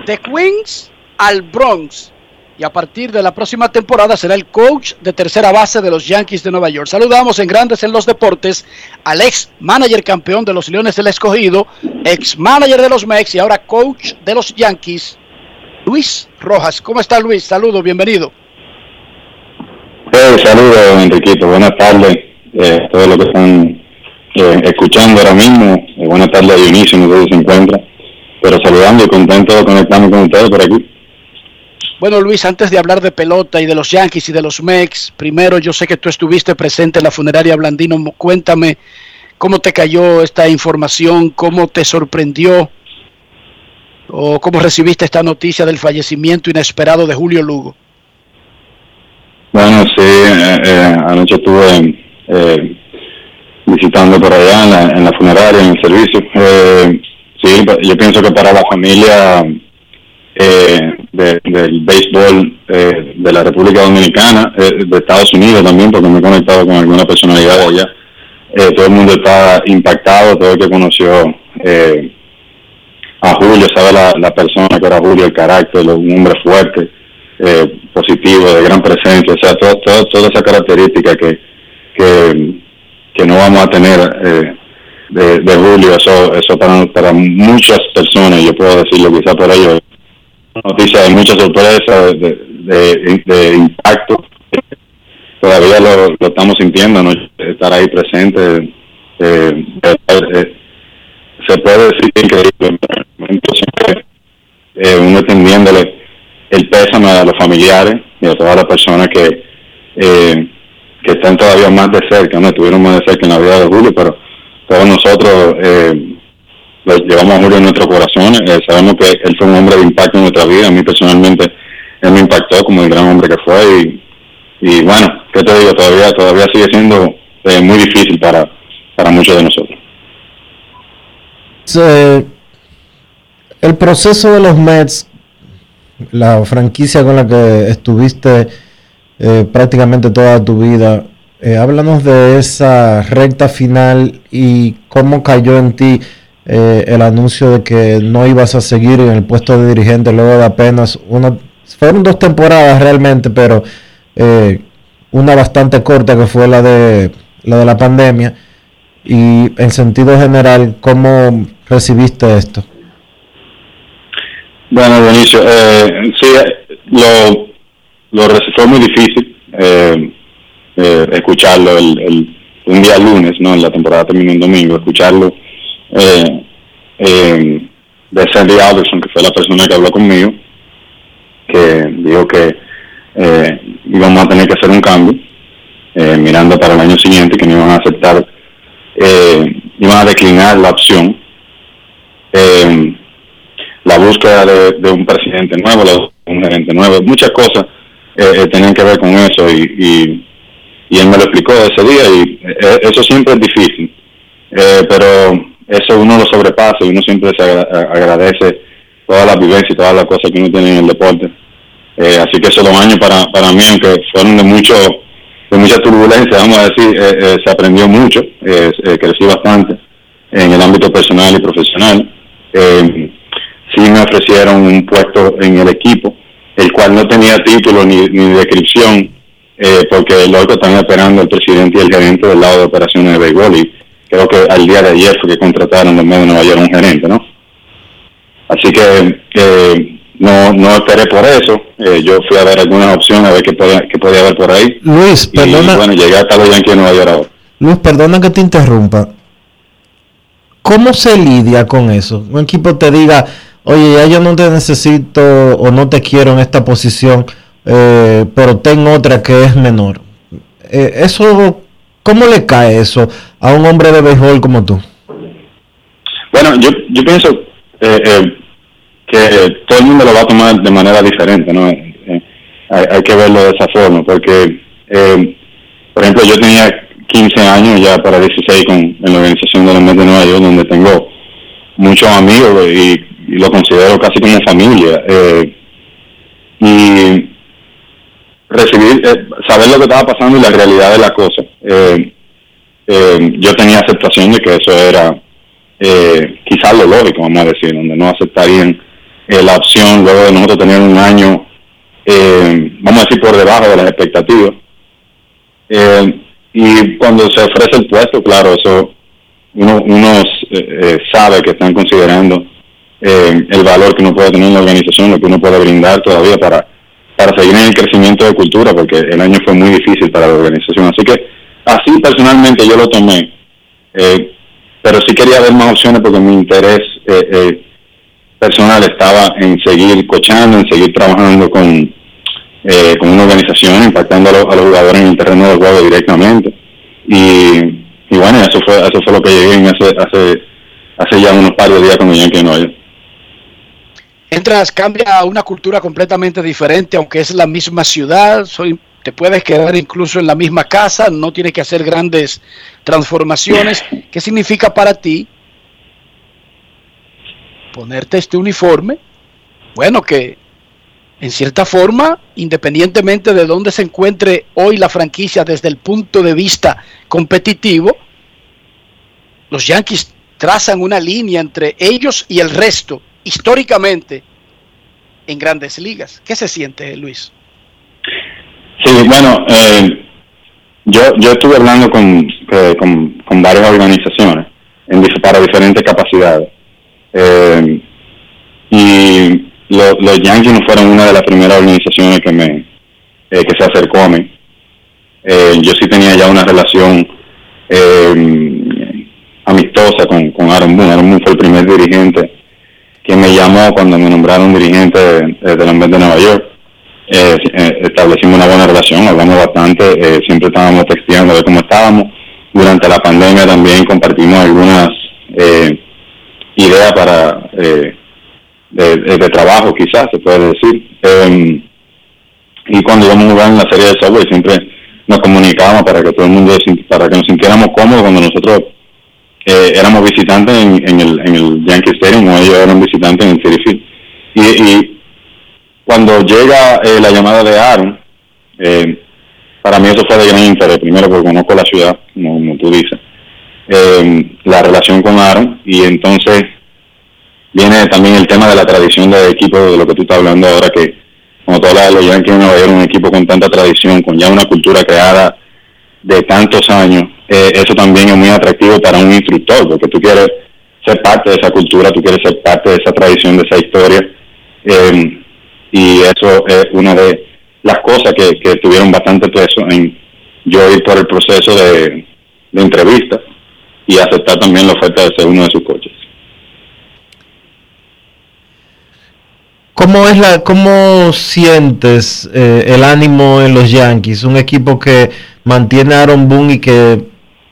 De Queens al Bronx y a partir de la próxima temporada será el coach de tercera base de los Yankees de Nueva York. Saludamos en Grandes en los Deportes al ex manager campeón de los Leones del Escogido, ex manager de los Mex y ahora coach de los Yankees, Luis Rojas. ¿Cómo está Luis? Saludos, bienvenido. Eh, saludos, Enriquito. Buenas tardes eh, a todos los que están eh, escuchando ahora mismo. Eh, buenas tardes a Dionisio, no sé se encuentra. Pero saludando y contento de conectarme con ustedes por aquí. Bueno, Luis, antes de hablar de pelota y de los Yankees y de los Mex, primero yo sé que tú estuviste presente en la funeraria Blandino. Cuéntame cómo te cayó esta información, cómo te sorprendió o cómo recibiste esta noticia del fallecimiento inesperado de Julio Lugo. Bueno, sí, eh, eh, anoche estuve eh, visitando por allá en la, en la, funeraria, en el servicio. sí, yo pienso que para la familia eh, del béisbol eh, de la República Dominicana, eh, de Estados Unidos también, porque me he conectado con alguna personalidad de allá. Eh, todo el mundo está impactado, todo el que conoció a Julio sabe la, persona que era Julio, el carácter, un hombre fuerte, positivo, de gran presencia, o sea, todo, todo, toda esa característica que, que, no vamos a tener de, de Julio, eso, eso para, para muchas personas, yo puedo decirlo quizá por ellos, noticia de mucha sorpresa, de, de, impacto. Todavía lo, lo, estamos sintiendo, ¿no? estar ahí presente. Eh, eh, se puede decir increíble. Entonces, eh, uno entendiéndole el pésame a los familiares y a todas las personas que, eh, que están todavía más de cerca, no estuvieron más de cerca en la vida de Julio, pero todos nosotros eh, lo llevamos a Julio en nuestros corazones. Eh, sabemos que él fue un hombre de impacto en nuestra vida. A mí personalmente él me impactó como el gran hombre que fue. Y, bueno, ¿qué te digo? Todavía, todavía sigue siendo eh, muy difícil para, para muchos de nosotros. el proceso de los Mets, la franquicia con la que estuviste eh, prácticamente toda tu vida, háblanos de esa recta final y cómo cayó en ti eh, el anuncio de que no ibas a seguir en el puesto de dirigente luego de apenas una, fueron dos temporadas realmente, pero eh, una bastante corta que fue la de la de la pandemia. Y en sentido general, ¿cómo recibiste esto? Bueno, Benicio, eh, sí, lo, lo fue muy difícil eh, escucharlo el, un día lunes, ¿no? La temporada terminó un domingo, escucharlo eh, eh, de Sandy Alderson, que fue la persona que habló conmigo, que dijo que eh, íbamos a tener que hacer un cambio, eh, mirando para el año siguiente, que no iban a aceptar, eh, iban a declinar la opción eh, la búsqueda de, un presidente nuevo, un gerente nuevo, muchas cosas eh, eh, tenían que ver con eso y, y, él me lo explicó ese día y eso siempre es difícil, pero eso uno lo sobrepasa y uno siempre se agradece todas las vivencias y todas las cosas que uno tiene en el deporte. así que esos dos años para, para mí, aunque fueron de mucho de mucha turbulencia, vamos a decir, se aprendió mucho, crecí bastante en el ámbito personal y profesional. Eh, sí me ofrecieron un puesto en el equipo, el cual no tenía título ni, ni descripción, eh, porque luego están esperando el presidente y el gerente del lado de operaciones de béisbol y creo que al día de ayer fue que contrataron del medio de Nueva York un gerente, ¿no? Así que no, no esperé por eso, eh, yo fui a ver algunas opciones, a ver qué podía, qué podía haber por ahí. Luis, perdona. Y bueno, llegué hasta los Yankees de Nueva York ahora. Luis, perdona que te interrumpa. ¿Cómo se lidia con eso? Un equipo te diga, oye, ya yo no te necesito o no te quiero en esta posición, eh, pero tengo otra que es menor. Eh, eso, ¿cómo le cae eso a un hombre de béisbol como tú? Bueno, yo, yo pienso eh, que todo el mundo lo va a tomar de manera diferente, ¿no? Hay, que verlo de esa forma, porque, por ejemplo, yo tenía 15 años ya para 16 con, en la organización de los Mets de Nueva York, donde tengo muchos amigos y lo considero casi como familia. Eh, y recibir, eh, saber lo que estaba pasando y la realidad de la cosa. Eh, yo tenía aceptación de que eso era quizás lo lógico, vamos a decir, donde no aceptarían la opción luego de nosotros tener un año, vamos a decir, por debajo de las expectativas. y cuando se ofrece el puesto, claro, eso uno, uno sabe que están considerando eh, el valor que uno puede tener en la organización, lo que uno puede brindar todavía para, para seguir en el crecimiento de cultura, porque el año fue muy difícil para la organización. Así que así personalmente yo lo tomé, eh, pero sí quería ver más opciones porque mi interés eh, personal estaba en seguir cochando, en seguir trabajando con, con una organización, impactando a, los jugadores en el terreno del juego directamente. Y, y bueno, eso fue eso fue lo que llegué en hace, hace, hace ya unos par de días con Yankee no entras, cambia una cultura completamente diferente, aunque es la misma ciudad, soy, te puedes quedar incluso en la misma casa, no tienes que hacer grandes transformaciones. ¿Qué significa para ti ponerte este uniforme? Bueno, que en cierta forma, independientemente de dónde se encuentre hoy la franquicia desde el punto de vista competitivo, los Yankees trazan una línea entre ellos y el resto históricamente en grandes ligas. ¿Qué se siente, Luis? Sí, bueno, eh, yo, yo estuve hablando con, eh, con, varias organizaciones para diferentes capacidades. Eh, y los Yankees no fueron una de las primeras organizaciones que me que se acercó a mí. yo sí tenía ya una relación amistosa con, con Aaron Boone. Aaron Boone fue el primer dirigente que me llamó cuando me nombraron dirigente de, de la de Nueva York. Eh, eh, establecimos una buena relación, hablamos bastante, eh, siempre estábamos texteando de cómo estábamos. Durante la pandemia también compartimos algunas ideas para de, trabajo, quizás se puede decir. Em, y cuando íbamos a jugar en la serie de software siempre nos comunicábamos para que todo el mundo, para que nos sintiéramos cómodos cuando nosotros éramos visitantes en, el, en el Yankee Stadium o ellos eran visitantes en el City Field. Y, cuando llega eh, la llamada de Aaron, eh, para mí eso fue de gran interés, primero porque conozco la ciudad, como, tú dices, eh, la relación con Aaron y entonces viene también el tema de la tradición de equipo, de lo que tú estás hablando ahora, que como tú hablas de los Yankees no Nueva un equipo con tanta tradición, con ya una cultura creada de tantos años, eh, eso también es muy atractivo para un instructor, porque tú quieres ser parte de esa cultura, tú quieres ser parte de esa tradición, de esa historia, em, y eso es una de las cosas que, tuvieron bastante peso en yo ir por el proceso de, entrevista y aceptar también la oferta de ser uno de sus coches. ¿Cómo es la, cómo sientes eh, el ánimo en los Yankees? Un equipo que mantiene a Aaron Boone y que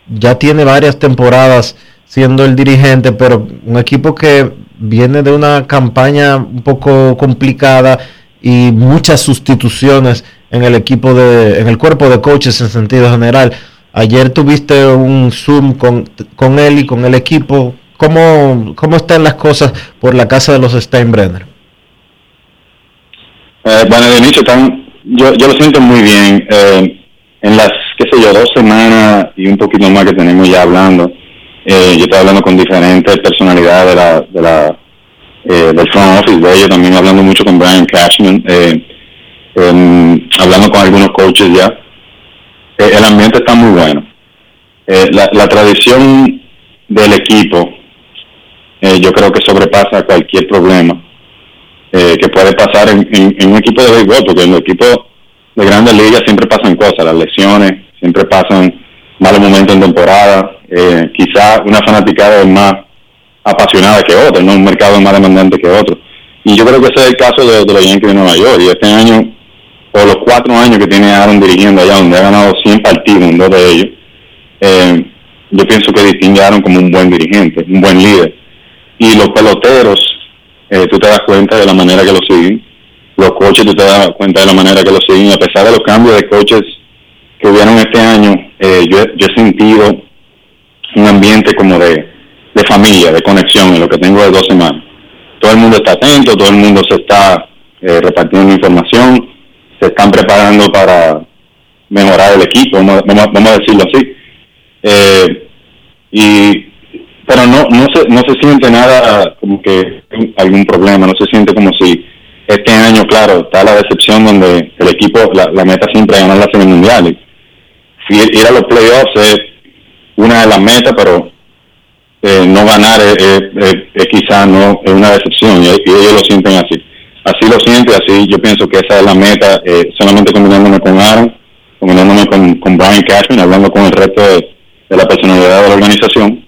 ya tiene varias temporadas siendo el dirigente, pero un equipo que viene de una campaña un poco complicada y muchas sustituciones en el equipo de, en el cuerpo de coaches en sentido general. Ayer tuviste un Zoom con, con él y con el equipo. ¿Cómo, ¿Cómo están las cosas por la casa de los Steinbrenner? Eh, bueno, de inicio están, yo, yo lo siento muy bien. Eh, en las, qué sé yo, dos semanas y un poquito más que tenemos ya hablando, eh, yo estoy hablando con diferentes personalidades de la, de la, eh, del front office de ellos, también hablando mucho con Brian Cashman, eh, em, hablando con algunos coaches ya. Eh, el ambiente está muy bueno. La, tradición del equipo, yo creo que sobrepasa cualquier problema que puede pasar en, en- un equipo de béisbol, porque en los equipos de grandes ligas siempre pasan cosas, las lesiones, siempre pasan malos momentos en temporada, eh, quizá una fanaticada es más apasionada que otra, ¿no? un mercado más demandante que otro. Y yo creo que ese es el caso de, de los de Nueva York, y este año, o los cuatro años que tiene Aaron dirigiendo allá, donde ha ganado 100 partidos en dos de ellos, eh, yo pienso que distingue Aaron como un buen dirigente, un buen líder. Y los peloteros, eh, tú te das cuenta de la manera que lo siguen, los coaches tú te das cuenta de la manera que lo siguen, a pesar de los cambios de coaches que hubieron este año, eh, yo, yo he sentido un ambiente como de, de familia, de conexión en lo que tengo de dos semanas. Todo el mundo está atento, todo el mundo se está eh, repartiendo información, se están preparando para mejorar el equipo, vamos, vamos, vamos a decirlo así. Eh, y pero no no se no se siente nada como que algún problema, no se siente como si este año, claro, está la decepción donde el equipo, la, meta siempre es ganar la serie mundial. Y ir a los playoffs es una de las metas, pero eh, no ganar es, es, es- es quizá no es una decepción y, ellos lo sienten así. Así lo siento así yo pienso que esa es la meta, eh, solamente combinándome con Aaron, combinándome con, con Brian Cashman, hablando con el resto de, la personalidad de la organización,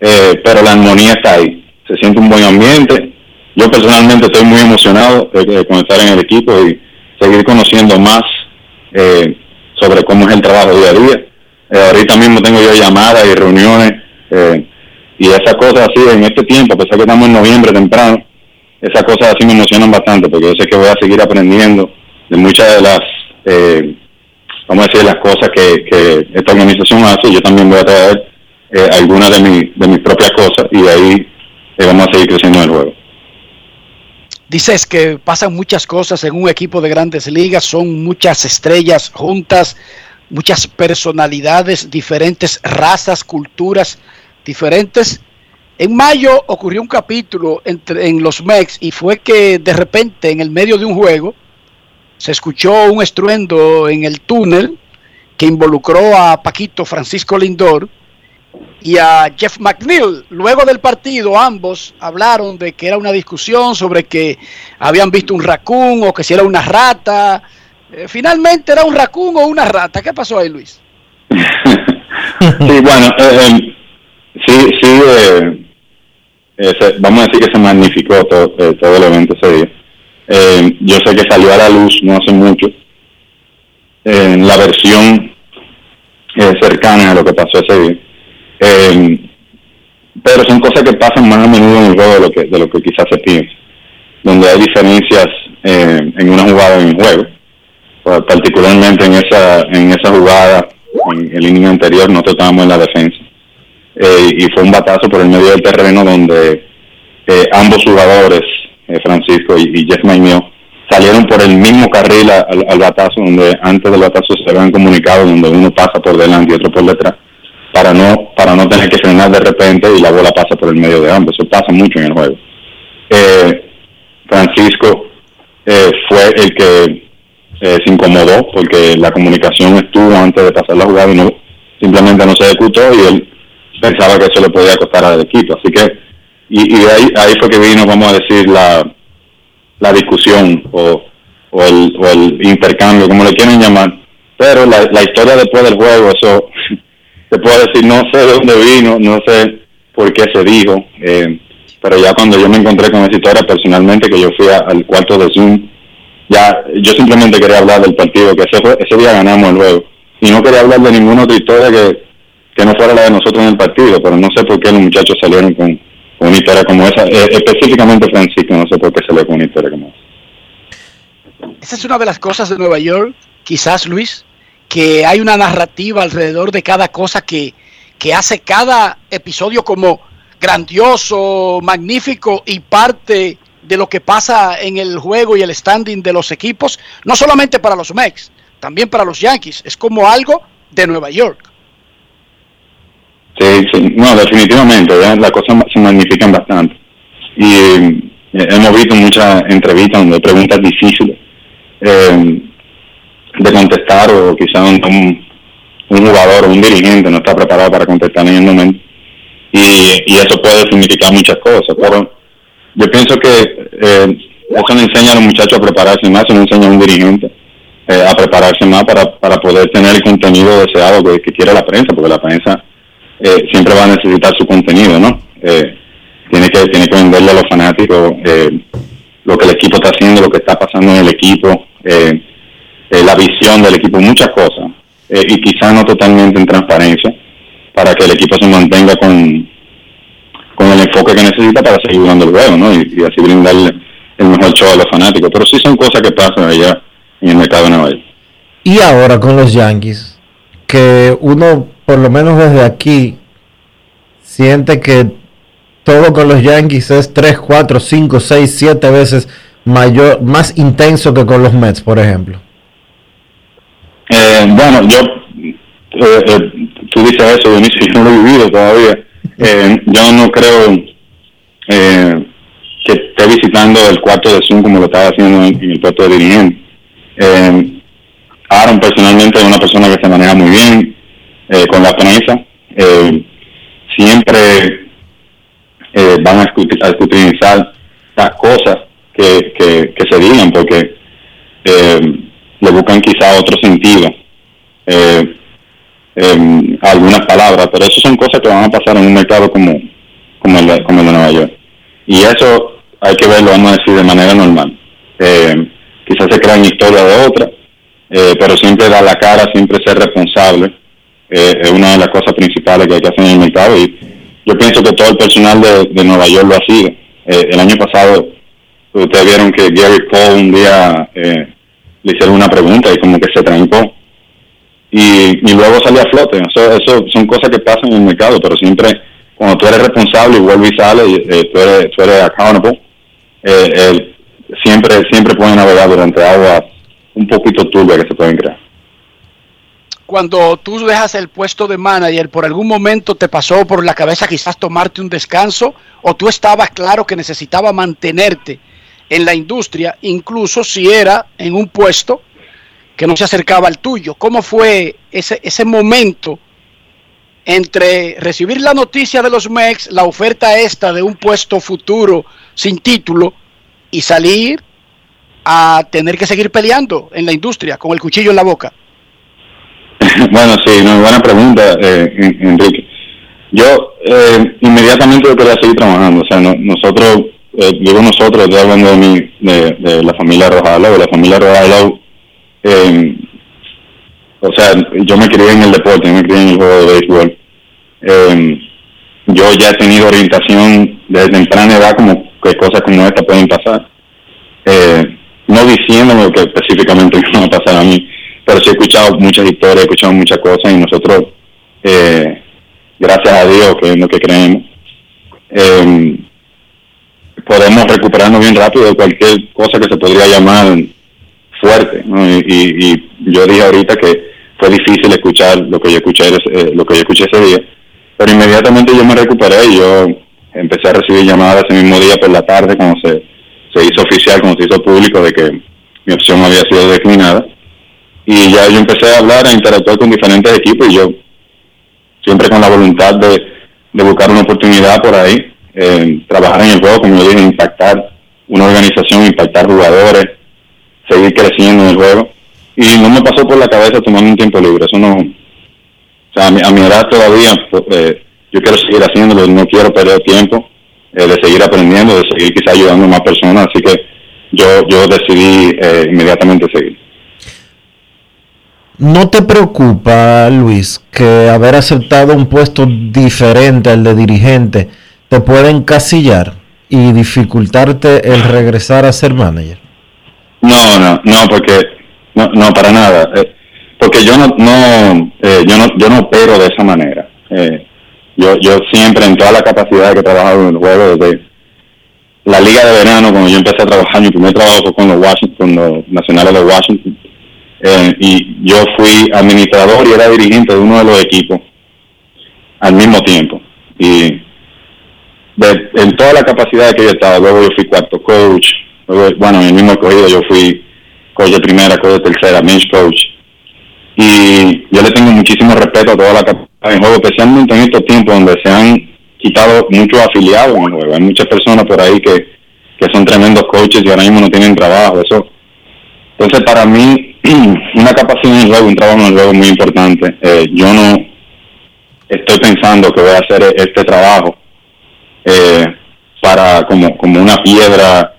eh, pero la armonía está ahí, se siente un buen ambiente. Yo personalmente estoy muy emocionado de, de comenzar en el equipo y seguir conociendo más eh, sobre cómo es el trabajo día a día. Eh, ahorita mismo tengo yo llamadas y reuniones eh, y esas cosas así en este tiempo, a pesar que estamos en noviembre temprano, esas cosas así me emocionan bastante porque yo sé que voy a seguir aprendiendo de muchas de las, eh, vamos a decir, las cosas que, que esta organización hace. Yo también voy a traer eh, algunas de, mi, de mis propias cosas y de ahí vamos a seguir creciendo en el juego. Dices que pasan muchas cosas en un equipo de grandes ligas, son muchas estrellas juntas, muchas personalidades, diferentes razas, culturas diferentes. En mayo ocurrió un capítulo entre, en los Mex y fue que de repente en el medio de un juego se escuchó un estruendo en el túnel que involucró a Paquito Francisco Lindor y a Jeff McNeil. Luego del partido ambos hablaron de que era una discusión sobre que habían visto un raccoon o que si era una rata. Eh, finalmente era un raccoon o una rata. ¿Qué pasó ahí, Luis? Sí, bueno, eh, eh, sí, sí, eh, vamos a decir que se magnificó todo, todo el evento ese día. Yo sé que salió a la luz no hace mucho eh, la versión cercana a lo que pasó ese día. Pero son cosas que pasan más a menudo en el juego de lo que, de lo que quizás se piensa, donde hay diferencias eh, en una jugada en el juego, particularmente en esa, en esa jugada, en el inning anterior, nosotros estábamos en la defensa. Eh, y fue un batazo por el medio del terreno donde eh, ambos jugadores, eh, Francisco y, y Jeff McNeil, salieron por el mismo carril al, batazo, donde antes del batazo se habían comunicado, donde uno pasa por delante y otro por detrás, para no para no tener que frenar de repente y la bola pasa por el medio de ambos. Eso pasa mucho en el juego. Francisco fue el que eh, se incomodó porque la comunicación estuvo antes de pasar la jugada y no simplemente no se ejecutó y él pensaba que eso le podía costar al equipo. Así que, y, ahí, ahí fue que vino, vamos a decir, la, la discusión o, o, el, o el intercambio, como le quieren llamar. Pero la, la historia después del juego, eso te puedo decir, no sé de dónde vino, no sé por qué se dijo, eh, pero ya cuando yo me encontré con esa historia personalmente, que yo fui al cuarto de Zoom, ya yo simplemente quería hablar del partido, que ese, ese día ganamos el juego, y no quería hablar de ninguna otra historia que, que no fuera la de nosotros en el partido, pero no sé por qué los muchachos salieron con, con una historia como esa. Eh, específicamente Francisco, no sé por qué le con una historia como esa. Esa es una de las cosas de Nueva York, quizás Luis, que hay una narrativa alrededor de cada cosa que, que hace cada episodio como grandioso, magnífico y parte de lo que pasa en el juego y el standing de los equipos, no solamente para los Mex, también para los Yankees. Es como algo de Nueva York. Sí, sí, no, definitivamente, las cosas se magnifican bastante. Y eh, hemos visto muchas entrevistas donde preguntas difíciles eh, de contestar o quizás un, un, jugador o un dirigente no está preparado para contestar en el momento. Y, y eso puede significar muchas cosas, pero yo pienso que eh, eso enseña a los muchachos a prepararse más, eso le enseña a un dirigente eh, a prepararse más para, para poder tener el contenido deseado que, que quiere la prensa, porque la prensa eh, siempre va a necesitar su contenido, ¿no? Eh, tiene que tiene que venderle a los fanáticos eh, lo que el equipo está haciendo, lo que está pasando en el equipo, eh, la visión del equipo, muchas cosas, y quizás no totalmente en transparencia, para que el equipo se mantenga con, con el enfoque que necesita para seguir jugando el juego, ¿no? Y, y así brindarle el mejor show a los fanáticos. Pero sí son cosas que pasan allá en el mercado de Nueva York. Y ahora con los Yankees, que uno, por lo menos desde aquí, siente que todo con los Yankees es 3, 4, 5, 6, 7 veces mayor, más intenso que con los Mets, por ejemplo. Eh, bueno, yo, eh, eh, tú dices eso, Dionisio, yo no lo he vivido todavía. Eh, yo no creo eh, que esté visitando el cuarto de Zoom como lo estaba haciendo en, el puesto de dirigente. Eh, Aaron personalmente es una persona que se maneja muy bien eh, con la prensa. Siempre van a, escrutinizar las cosas que, que, se digan porque le buscan quizá otro sentido eh, em, a algunas palabras, pero eso son cosas que van a pasar en un mercado como, como, el, como el de Nueva York. Y eso hay que verlo, vamos a decir, de manera normal. Eh, quizás se crean historias de otra, eh, pero siempre dar la cara, siempre ser responsable, eh, es una de las cosas principales que hay que hacer en el mercado y yo pienso que todo el personal de, Nueva York lo ha sido. Eh, el año pasado ustedes vieron que Gary Cole un día eh, le hicieron una pregunta y como que se trancó y, y luego salió a flote. Eso, eso son cosas que pasan en el mercado, pero siempre cuando tú eres responsable y vuelves y sales, eh, tú, eres, tú eres accountable, eh, eh, siempre siempre pueden navegar durante aguas un poquito turbias que se pueden crear. Cuando tú dejas el puesto de manager, por algún momento te pasó por la cabeza quizás tomarte un descanso o tú estabas claro que necesitaba mantenerte en la industria, incluso si era en un puesto que no se acercaba al tuyo. ¿Cómo fue ese, ese momento entre recibir la noticia de los MEX, la oferta esta de un puesto futuro sin título y salir a tener que seguir peleando en la industria con el cuchillo en la boca? bueno, sí, no, buena pregunta, eh, En- Enrique. Yo eh, inmediatamente yo quería seguir trabajando, o sea, no- nosotros, eh, digo nosotros, estoy hablando de, mi, de, la familia Rojalo, la familia Rojalo, eh, o sea, yo me crié en el deporte, me crié en el juego de béisbol. Eh, yo ya he tenido orientación desde temprana edad como que cosas como esta pueden pasar. Eh, no diciéndome que específicamente me va a pasar a mí, pero sí he escuchado muchas historias, he escuchado muchas cosas y nosotros, eh, gracias a Dios, que es lo que creemos, eh, podemos recuperarnos bien rápido de cualquier cosa que se podría llamar fuerte. ¿no? Y, yo dije ahorita que fue difícil escuchar lo que yo escuché, eh, lo que yo escuché ese día, pero inmediatamente yo me recuperé y yo empecé a recibir llamadas ese mismo día por la tarde cuando se, se hizo oficial, cuando se hizo público de que mi opción había sido declinada. Y ya yo empecé a hablar, a interactuar con diferentes equipos y yo siempre con la voluntad de, de buscar una oportunidad por ahí, eh, trabajar en el juego, como yo dije, impactar una organización, impactar jugadores, seguir creciendo en el juego. Y no me pasó por la cabeza tomarme un tiempo libre, eso no, a mi, a mi edad todavía, eh, yo quiero seguir haciéndolo, no quiero perder tiempo eh, de seguir aprendiendo, de seguir quizá ayudando a más personas, así que yo, yo decidí eh, inmediatamente seguir. ¿No te preocupa, Luis, que haber aceptado un puesto diferente al de dirigente te puede encasillar y dificultarte el regresar a ser manager? No, no, no, porque no, no para nada. Eh, porque yo no, no, eh, yo no, yo no opero de esa manera. Eh, yo, yo siempre en toda la capacidad que he trabajado en el juego desde la liga de verano cuando yo empecé a trabajar mi primer trabajo con los Washington, los nacionales de Washington y yo fui administrador y era dirigente de uno de los equipos al mismo tiempo y en toda la capacidad que yo estaba luego yo fui cuarto coach bueno en el mismo cogido yo fui coach de primera coach de tercera bench coach y yo le tengo muchísimo respeto a toda la capacidad de juego, especialmente en estos tiempos donde se han quitado muchos afiliados en juego. Hay muchas personas por ahí que, que son tremendos coaches y ahora mismo no tienen trabajo. Eso. Entonces, para mí, una capacidad en el juego, un trabajo en el juego muy importante. Eh, yo no estoy pensando que voy a hacer este trabajo eh, para como, como una piedra,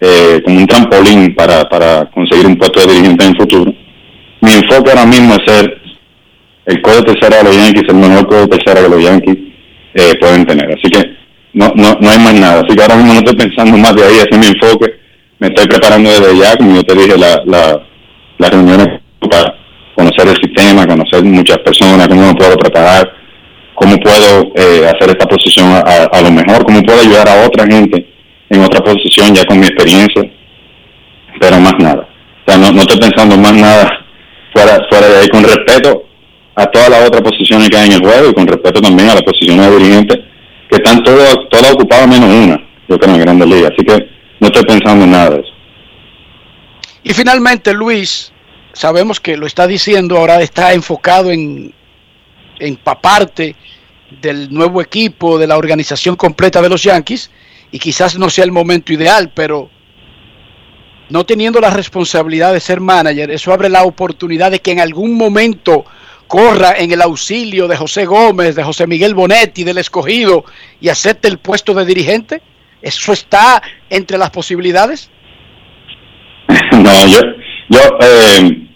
eh, como un trampolín para, para conseguir un puesto de dirigente en el futuro mi enfoque ahora mismo es ser el código tercera de los Yankees, el mejor código tercera que los Yankees eh, pueden tener. Así que no, no, no hay más nada. Así que ahora mismo no estoy pensando más de ahí, ese es mi enfoque. Me estoy preparando desde ya, como yo te dije, la, la, las reuniones para conocer el sistema, conocer muchas personas, cómo me puedo preparar, cómo puedo eh, hacer esta posición a, lo mejor, cómo puedo ayudar a otra gente en otra posición ya con mi experiencia, pero más nada. O sea, no, no estoy pensando más nada fuera, fuera de ahí, con respeto a todas las otras posiciones que hay en el juego y con respeto también a las posiciones de dirigentes que están todas, todas ocupadas menos una, yo creo, en Grandes Ligas. Así que no estoy pensando en nada de eso. Y finalmente, Luis, sabemos que lo está diciendo, ahora está enfocado en empaparte del nuevo equipo, de la organización completa de los Yankees, y quizás no sea el momento ideal, pero no teniendo la responsabilidad de ser manager, eso abre la oportunidad de que en algún momento corra en el auxilio de José Gómez, de José Miguel Bonetti, del escogido y acepte el puesto de dirigente? ¿Eso está entre las posibilidades? No, yo, yo eh,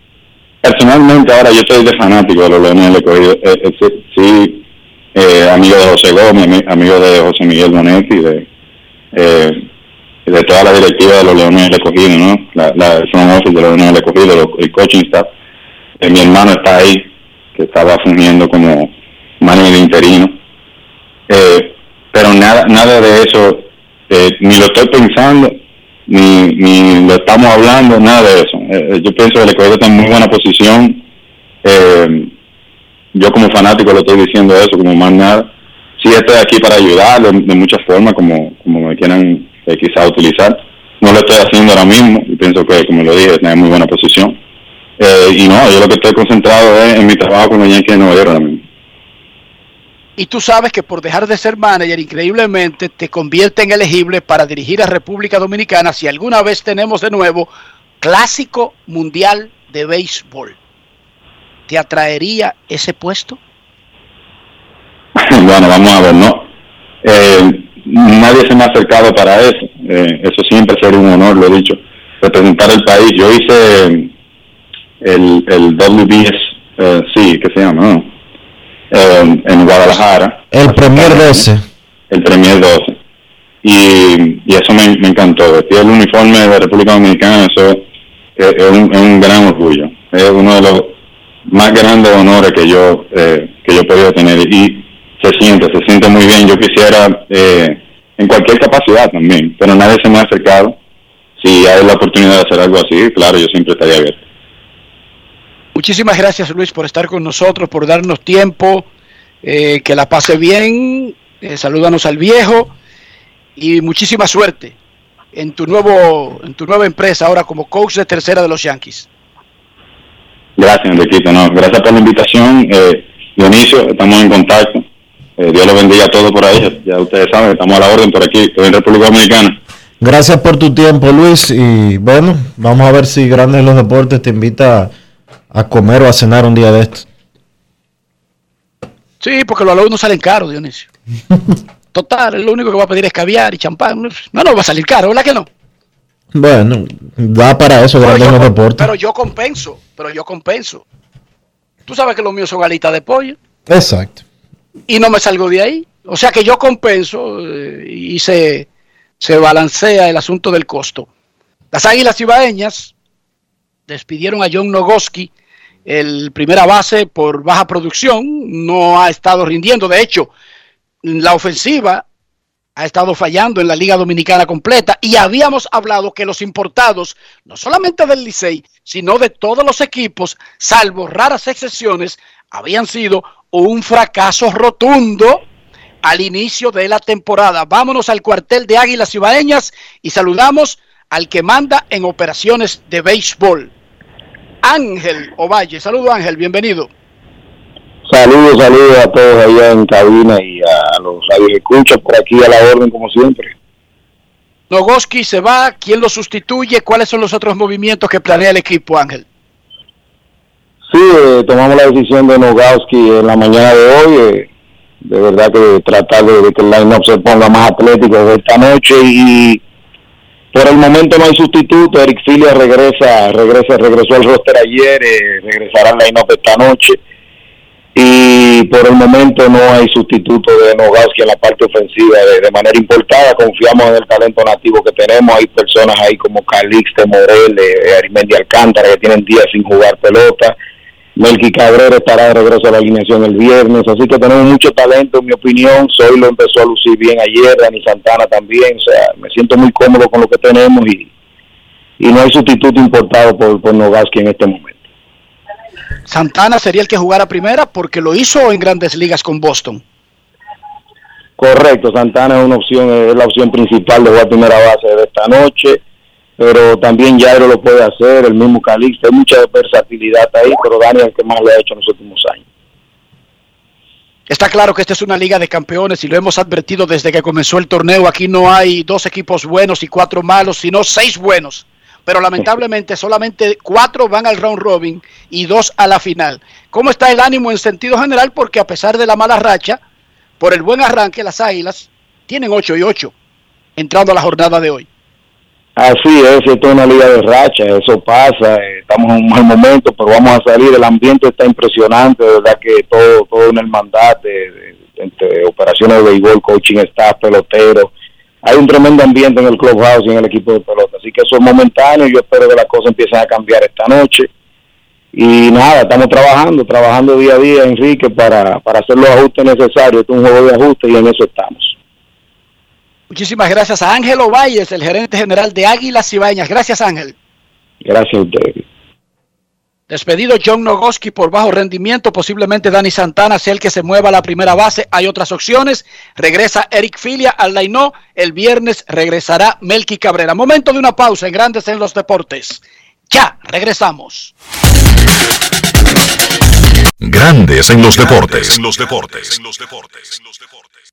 personalmente ahora yo soy de fanático de los Leones del escogido. Eh, eh, sí, eh, amigo de José Gómez, amigo de José Miguel Bonetti, de eh, de toda la directiva de los Leones del ¿no? La, la office de los Leones del el coaching staff. Eh, mi hermano está ahí, que estaba fungiendo como manager interino. Eh, pero nada nada de eso, eh, ni lo estoy pensando, ni, ni lo estamos hablando, nada de eso. Yo pienso que el escogido está en muy buena posición. Yo como fanático lo estoy diciendo eso, como más nada. Sí estoy aquí para ayudarlo de muchas formas, como, como me quieran eh, quizá utilizar. No lo estoy haciendo ahora mismo y pienso que, como lo dije, en muy buena posición. Eh, y no, yo lo que estoy concentrado es en mi trabajo con los Yankees de Nueva York ahora mismo. Y tú sabes que por dejar de ser manager, increíblemente, te convierte en elegible para dirigir a República Dominicana si alguna vez tenemos de nuevo Clásico Mundial de Béisbol. ¿Te atraería ese puesto? Bueno, vamos a ver, ¿no? Eh, nadie se me ha acercado para eso. Eh, eso siempre sería un honor, lo he dicho. Representar el país. Yo hice el, el WBS, eh, sí, ¿qué se llama? No? Eh, en Guadalajara. El Premier 12. El Premier 12. Y, y eso me, me encantó. Vestir el uniforme de República Dominicana, eso es, es, un, es un gran orgullo. Es uno de los más grandes honores que yo, eh, que yo he podido tener. Y se siente, se siente muy bien. Yo quisiera, eh, en cualquier capacidad también, pero nadie se me ha acercado. Si hay la oportunidad de hacer algo así, claro, yo siempre estaría abierto. Muchísimas gracias Luis por estar con nosotros, por darnos tiempo, eh, que la pase bien, eh, salúdanos al viejo y muchísima suerte en tu nuevo en tu nueva empresa ahora como coach de tercera de los Yankees. Gracias Enriquito, no, gracias por la invitación, eh, Dionisio, estamos en contacto. Eh, Dios lo bendiga a todos por ahí. Ya ustedes saben, estamos a la orden por aquí, estoy en República Dominicana. Gracias por tu tiempo, Luis. Y bueno, vamos a ver si Grandes los Deportes te invita a comer o a cenar un día de estos. Sí, porque los alumnos salen caros, Dionisio. Total, lo único que va a pedir es caviar y champán. No, no va a salir caro, ¿verdad que no? Bueno, da para eso Grandes en los Deportes. Pero yo compenso, pero yo compenso. Tú sabes que los míos son alitas de pollo. Exacto. Y no me salgo de ahí. O sea que yo compenso eh, y se, se balancea el asunto del costo. Las Águilas Ibaeñas despidieron a John Nogoski, el primera base por baja producción, no ha estado rindiendo. De hecho, la ofensiva ha estado fallando en la Liga Dominicana completa y habíamos hablado que los importados, no solamente del Licey, sino de todos los equipos, salvo raras excepciones, habían sido un fracaso rotundo al inicio de la temporada. Vámonos al cuartel de Águilas Cibaeñas y saludamos al que manda en operaciones de béisbol, Ángel Ovalle. Saludo Ángel, bienvenido. Saludos, saludos a todos allá en cabina y a los escucha por aquí a la orden como siempre. Nogoski se va, ¿quién lo sustituye? ¿Cuáles son los otros movimientos que planea el equipo, Ángel? Sí, eh, tomamos la decisión de Nogowski en la mañana de hoy. Eh, de verdad que tratar de, que el line-up se ponga más atlético de esta noche y por el momento no hay sustituto. Eric Filia regresa, regresa, regresó al roster ayer, eh, regresará al line-up esta noche y por el momento no hay sustituto de Nogowski en la parte ofensiva de, manera importada. Confiamos en el talento nativo que tenemos. Hay personas ahí como Calixte Morel, eh, Arimendi Alcántara que tienen días sin jugar pelota. Melqui Cabrera estará de regreso a la alineación el viernes, así que tenemos mucho talento, en mi opinión. Soy lo empezó a lucir bien ayer, Dani Santana también, o sea, me siento muy cómodo con lo que tenemos y, y no hay sustituto importado por, por Nogaski en este momento. Santana sería el que jugara primera porque lo hizo en grandes ligas con Boston. Correcto, Santana es una opción, es la opción principal de jugar primera base de esta noche pero también Jairo lo puede hacer, el mismo Calixto, hay mucha versatilidad ahí, pero Dani es el que más lo ha hecho en los últimos años. Está claro que esta es una liga de campeones y lo hemos advertido desde que comenzó el torneo. Aquí no hay dos equipos buenos y cuatro malos, sino seis buenos. Pero lamentablemente solamente cuatro van al round robin y dos a la final. ¿Cómo está el ánimo en sentido general? Porque a pesar de la mala racha, por el buen arranque, las Águilas tienen 8 y 8 entrando a la jornada de hoy. Así es, esto es una liga de racha, eso pasa, eh, estamos en un mal momento, pero vamos a salir, el ambiente está impresionante, de verdad que todo, todo en el mandato, entre operaciones de béisbol, coaching staff, pelotero, hay un tremendo ambiente en el clubhouse y en el equipo de pelota, así que eso es momentáneo, yo espero que las cosas empiecen a cambiar esta noche, y nada, estamos trabajando, trabajando día a día, Enrique, para, para hacer los ajustes necesarios, es un juego de ajustes y en eso estamos. Muchísimas gracias a Ángel Valles, el gerente general de Águilas Cibañas. Gracias, Ángel. Gracias a usted. Despedido John Nogoski por bajo rendimiento, posiblemente Dani Santana sea el que se mueva a la primera base. Hay otras opciones. Regresa Eric Filia al Lainó. El viernes regresará Melky Cabrera. Momento de una pausa en Grandes en los Deportes. Ya, regresamos. Grandes en los deportes. En los deportes. En los deportes.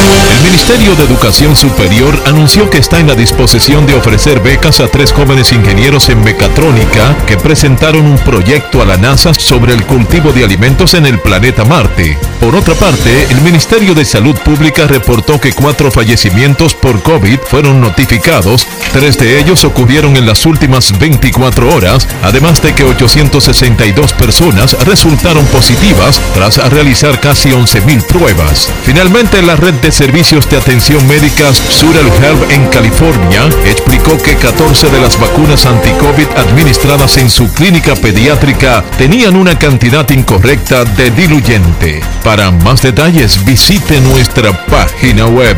El Ministerio de Educación Superior anunció que está en la disposición de ofrecer becas a tres jóvenes ingenieros en mecatrónica que presentaron un proyecto a la NASA sobre el cultivo de alimentos en el planeta Marte. Por otra parte, el Ministerio de Salud Pública reportó que cuatro fallecimientos por COVID fueron notificados, tres de ellos ocurrieron en las últimas 24 horas, además de que 862 personas resultaron positivas tras realizar casi 11.000 pruebas. Finalmente, la red de servicios de atención médicas Sural Health en California explicó que 14 de las vacunas anti-COVID administradas en su clínica pediátrica tenían una cantidad incorrecta de diluyente. Para más detalles visite nuestra página web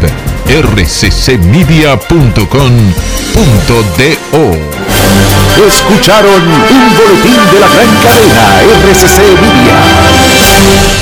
rccmedia.com.do. Escucharon un boletín de la gran cadena RCC Media.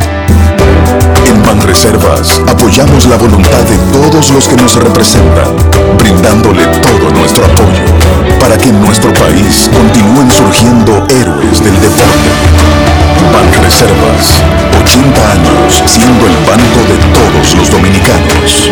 En Banreservas apoyamos la voluntad de todos los que nos representan, brindándole todo nuestro apoyo para que en nuestro país continúen surgiendo héroes del deporte. Banreservas 80 años siendo el banco de todos los dominicanos.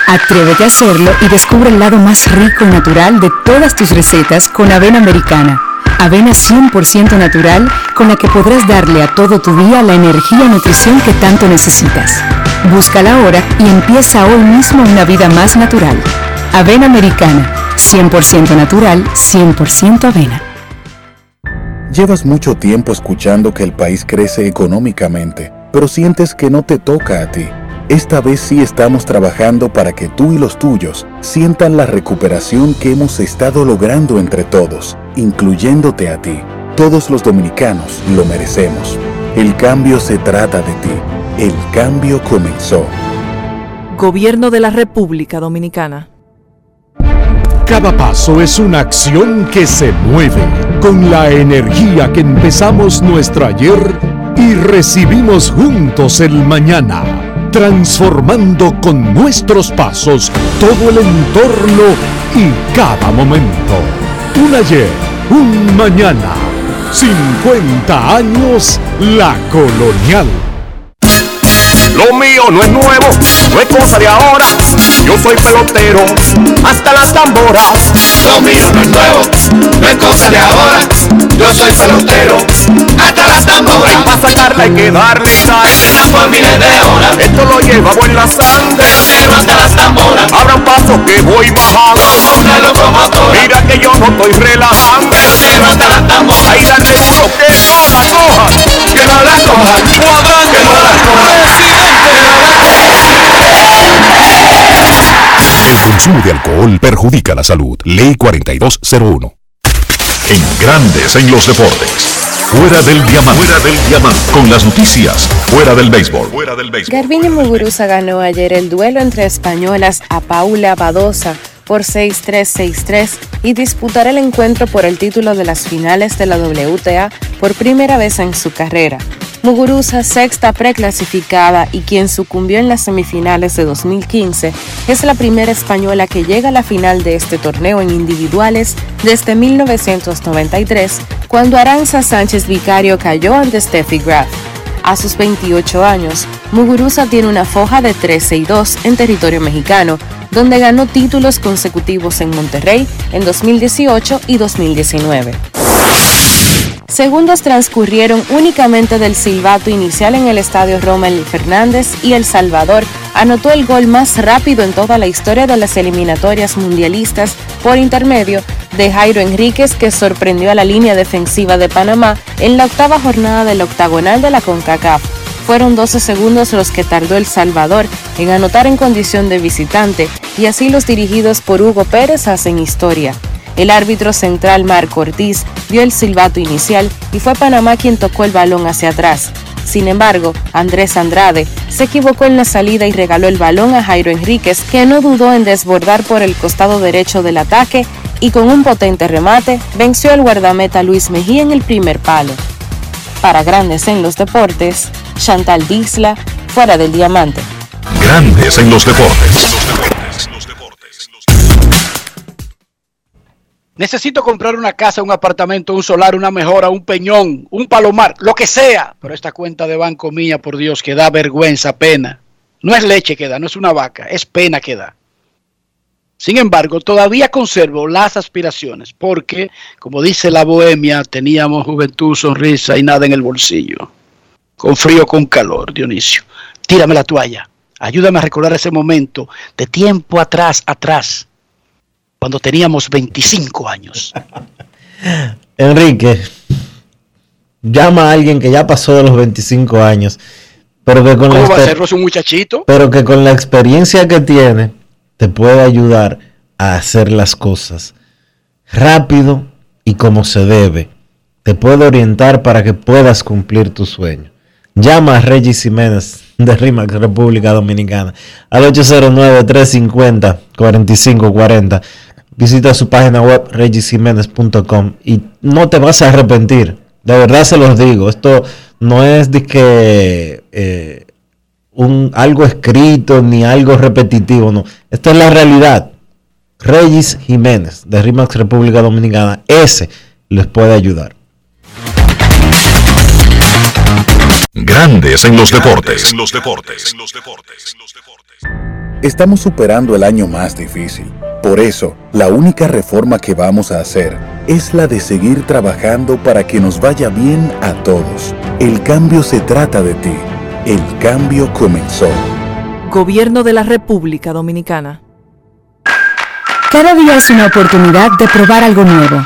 Atrévete a hacerlo y descubre el lado más rico y natural de todas tus recetas con avena americana. Avena 100% natural con la que podrás darle a todo tu día la energía y nutrición que tanto necesitas. Búscala ahora y empieza hoy mismo una vida más natural. Avena americana, 100% natural, 100% avena. Llevas mucho tiempo escuchando que el país crece económicamente, pero sientes que no te toca a ti. Esta vez sí estamos trabajando para que tú y los tuyos sientan la recuperación que hemos estado logrando entre todos, incluyéndote a ti. Todos los dominicanos lo merecemos. El cambio se trata de ti. El cambio comenzó. Gobierno de la República Dominicana. Cada paso es una acción que se mueve con la energía que empezamos nuestro ayer y recibimos juntos el mañana transformando con nuestros pasos todo el entorno y cada momento. Un ayer, un mañana, 50 años la colonial. Lo mío no es nuevo, no es cosa de ahora. Yo soy pelotero, hasta las tamboras. Lo mío no es nuevo, no es cosa de ahora. Yo soy pelotero, hasta las tamboras. Para sacarla hay que darle y dar. Por miles de horas. Esto lo llevamos en la sangre. Pelotero hasta las tamboras. Abran paso que voy bajando. Como una locomotora. Mira que yo no estoy relajando. Pelotero hasta las tamboras. Ahí darle duro que no la cojan. Que no la cojan. Cuadrante. Que no la cojan. El consumo de alcohol perjudica la salud. Ley 4201. En Grandes en los deportes. Fuera del diamante. Fuera del diamante. Con las noticias. Fuera del béisbol. Fuera del béisbol. Muguruza ganó ayer el duelo entre españolas a Paula Badosa por 6-3-6-3 y disputará el encuentro por el título de las finales de la WTA por primera vez en su carrera. Muguruza, sexta preclasificada y quien sucumbió en las semifinales de 2015, es la primera española que llega a la final de este torneo en individuales desde 1993, cuando Aranza Sánchez Vicario cayó ante Steffi Graf. A sus 28 años, Muguruza tiene una foja de 13 y 2 en territorio mexicano, donde ganó títulos consecutivos en Monterrey en 2018 y 2019. Segundos transcurrieron únicamente del silbato inicial en el estadio Rommel Fernández y El Salvador anotó el gol más rápido en toda la historia de las eliminatorias mundialistas por intermedio de Jairo Enríquez que sorprendió a la línea defensiva de Panamá en la octava jornada del octagonal de la CONCACAF. Fueron 12 segundos los que tardó El Salvador en anotar en condición de visitante y así los dirigidos por Hugo Pérez hacen historia. El árbitro central Marco Ortiz dio el silbato inicial y fue Panamá quien tocó el balón hacia atrás. Sin embargo, Andrés Andrade se equivocó en la salida y regaló el balón a Jairo Enríquez, que no dudó en desbordar por el costado derecho del ataque y con un potente remate venció al guardameta Luis Mejía en el primer palo. Para Grandes en los Deportes, Chantal Disla, fuera del diamante. Grandes en los deportes. Necesito comprar una casa, un apartamento, un solar, una mejora, un peñón, un palomar, lo que sea. Pero esta cuenta de banco mía, por Dios, que da vergüenza, pena. No es leche que da, no es una vaca, es pena que da. Sin embargo, todavía conservo las aspiraciones porque, como dice la bohemia, teníamos juventud, sonrisa y nada en el bolsillo. Con frío, con calor, Dionisio. Tírame la toalla. Ayúdame a recordar ese momento de tiempo atrás, atrás cuando teníamos 25 años. Enrique, llama a alguien que ya pasó de los 25 años, pero que con ¿Cómo la va a exper- ser un muchachito? pero que con la experiencia que tiene te puede ayudar a hacer las cosas rápido y como se debe. Te puede orientar para que puedas cumplir tu sueño. Llama a Regis Jiménez de RIMAX República Dominicana. Al 809-350-4540. Visita su página web regisjiménez.com y no te vas a arrepentir. De verdad se los digo. Esto no es de que eh, un, algo escrito ni algo repetitivo. No. Esto es la realidad. Regis Jiménez de RIMAX República Dominicana. Ese les puede ayudar. Grandes en los deportes. Estamos superando el año más difícil. Por eso, la única reforma que vamos a hacer es la de seguir trabajando para que nos vaya bien a todos. El cambio se trata de ti. El cambio comenzó. Gobierno de la República Dominicana. Cada día es una oportunidad de probar algo nuevo.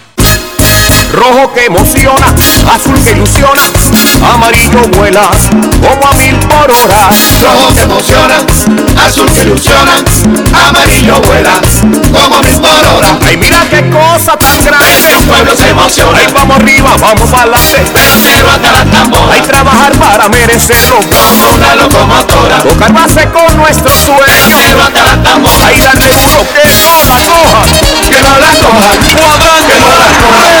Rojo que emociona, azul que ilusiona, amarillo vuela como a mil por hora. Rojo que emociona, azul que ilusiona, amarillo vuela como a mil por hora. Ay, mira qué cosa tan grande. El pueblo se emociona. Ay, vamos arriba, vamos adelante. Pelotero hasta la tambora. Hay trabajar para merecerlo. Como una locomotora. Tocar base con nuestro sueño. Pelotero hasta la tambora. Ay, darle duro que no la coja. Que no la coja. Cuadrante, que no la coja.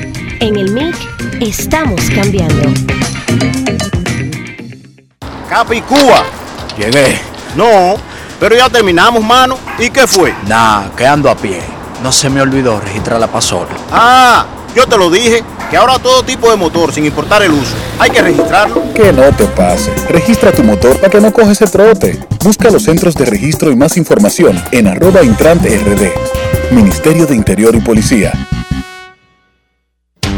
En el MIC estamos cambiando. Capicúa. Llegué. No, pero ya terminamos, mano. ¿Y qué fue? Nah, quedando a pie. No se me olvidó registrar la pasola. Ah, yo te lo dije, que ahora todo tipo de motor, sin importar el uso, hay que registrarlo. Que no te pase. Registra tu motor para que no coges el trote. Busca los centros de registro y más información en arroba intrante rd. Ministerio de Interior y Policía.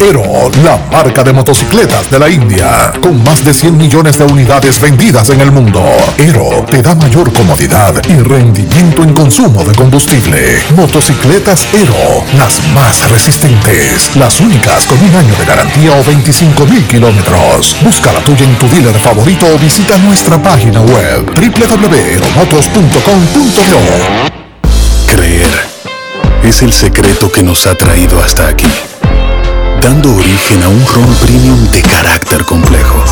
Ero, la marca de motocicletas de la India, con más de 100 millones de unidades vendidas en el mundo. Ero te da mayor comodidad y rendimiento en consumo de combustible. Motocicletas Ero, las más resistentes, las únicas con un año de garantía o 25 mil kilómetros. Busca la tuya en tu dealer favorito o visita nuestra página web www.eromotos.com.do. Creer es el secreto que nos ha traído hasta aquí dando origen a un ron premium de carácter complejo.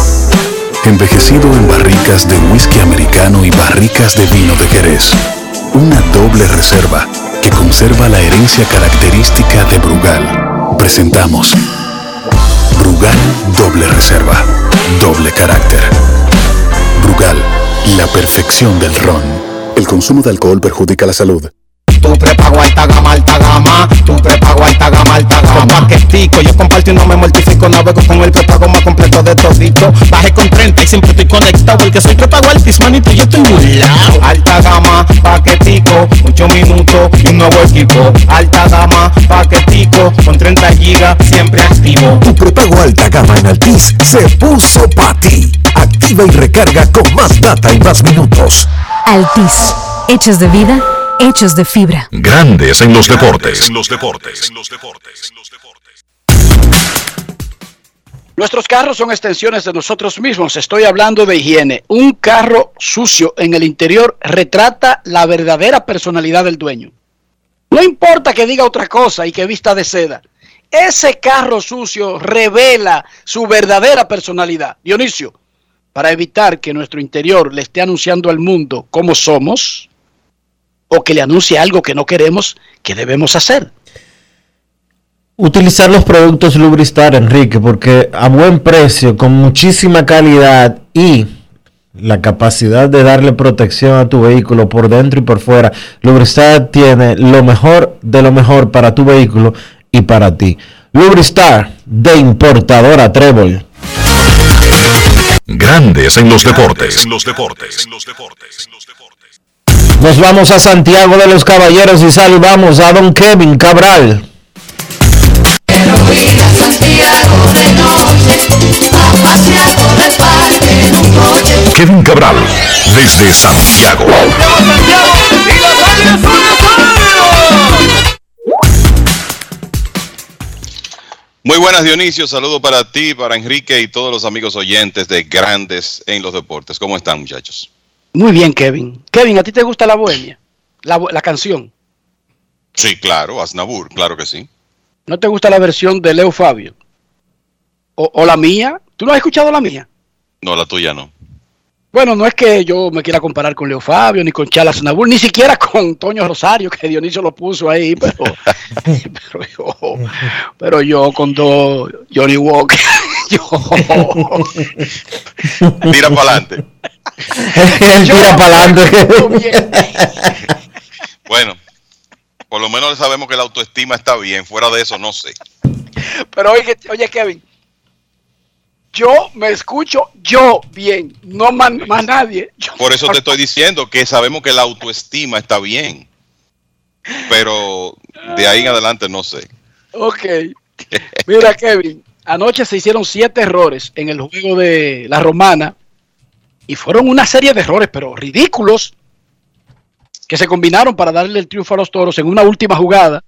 Envejecido en barricas de whisky americano y barricas de vino de Jerez. Una doble reserva que conserva la herencia característica de Brugal. Presentamos Brugal Doble Reserva. Doble carácter. Brugal, la perfección del ron. El consumo de alcohol perjudica la salud. Tu prepago alta gama, alta gama. Tu prepago alta gama, alta gama. Con paquetico, yo comparto y no me mortifico. Navego con el prepago más completo de todito. Bajé con 30 y siempre estoy conectado. Porque soy prepago altis, manito, yo estoy muy lado. Alta gama, paquetico, 8 minutos y un nuevo equipo. Alta gama, paquetico, con 30 gigas, siempre activo. Tu prepago alta gama en Altis se puso para ti. Activa y recarga con más data y más minutos. Altis, hechos de vida hechos de fibra. Grandes en los deportes. En los deportes. Nuestros carros son extensiones de nosotros mismos. Estoy hablando de higiene. Un carro sucio en el interior retrata la verdadera personalidad del dueño. No importa que diga otra cosa y que vista de seda. Ese carro sucio revela su verdadera personalidad. Dionisio, para evitar que nuestro interior le esté anunciando al mundo cómo somos o que le anuncie algo que no queremos, ¿qué debemos hacer? Utilizar los productos Lubristar, Enrique, porque a buen precio, con muchísima calidad y la capacidad de darle protección a tu vehículo por dentro y por fuera, Lubristar tiene lo mejor de lo mejor para tu vehículo y para ti. Lubristar de importadora Trébol. Grandes en los deportes. los deportes. Nos vamos a Santiago de los Caballeros y saludamos a don Kevin Cabral. Kevin Cabral, desde Santiago. Muy buenas Dionisio, saludo para ti, para Enrique y todos los amigos oyentes de Grandes en los Deportes. ¿Cómo están muchachos? Muy bien, Kevin. Kevin, ¿a ti te gusta la bohemia? La, la canción. Sí, claro, Aznabur, claro que sí. ¿No te gusta la versión de Leo Fabio? ¿O, o la mía? ¿Tú no has escuchado la mía? No, la tuya no. Bueno, no es que yo me quiera comparar con Leo Fabio, ni con Chala Nabur, ni siquiera con Toño Rosario, que Dionisio lo puso ahí, pero, pero, yo, pero yo con Johnny Walker, yo, Tira para adelante. Tira para adelante. Bueno, por lo menos sabemos que la autoestima está bien. Fuera de eso, no sé. pero oye, oye Kevin, yo me escucho yo bien, no más, más nadie. Yo- Por eso te estoy diciendo que sabemos que la autoestima está bien. Pero de ahí en adelante no sé. Ok. Mira, Kevin, anoche se hicieron siete errores en el juego de la Romana y fueron una serie de errores, pero ridículos, que se combinaron para darle el triunfo a los toros en una última jugada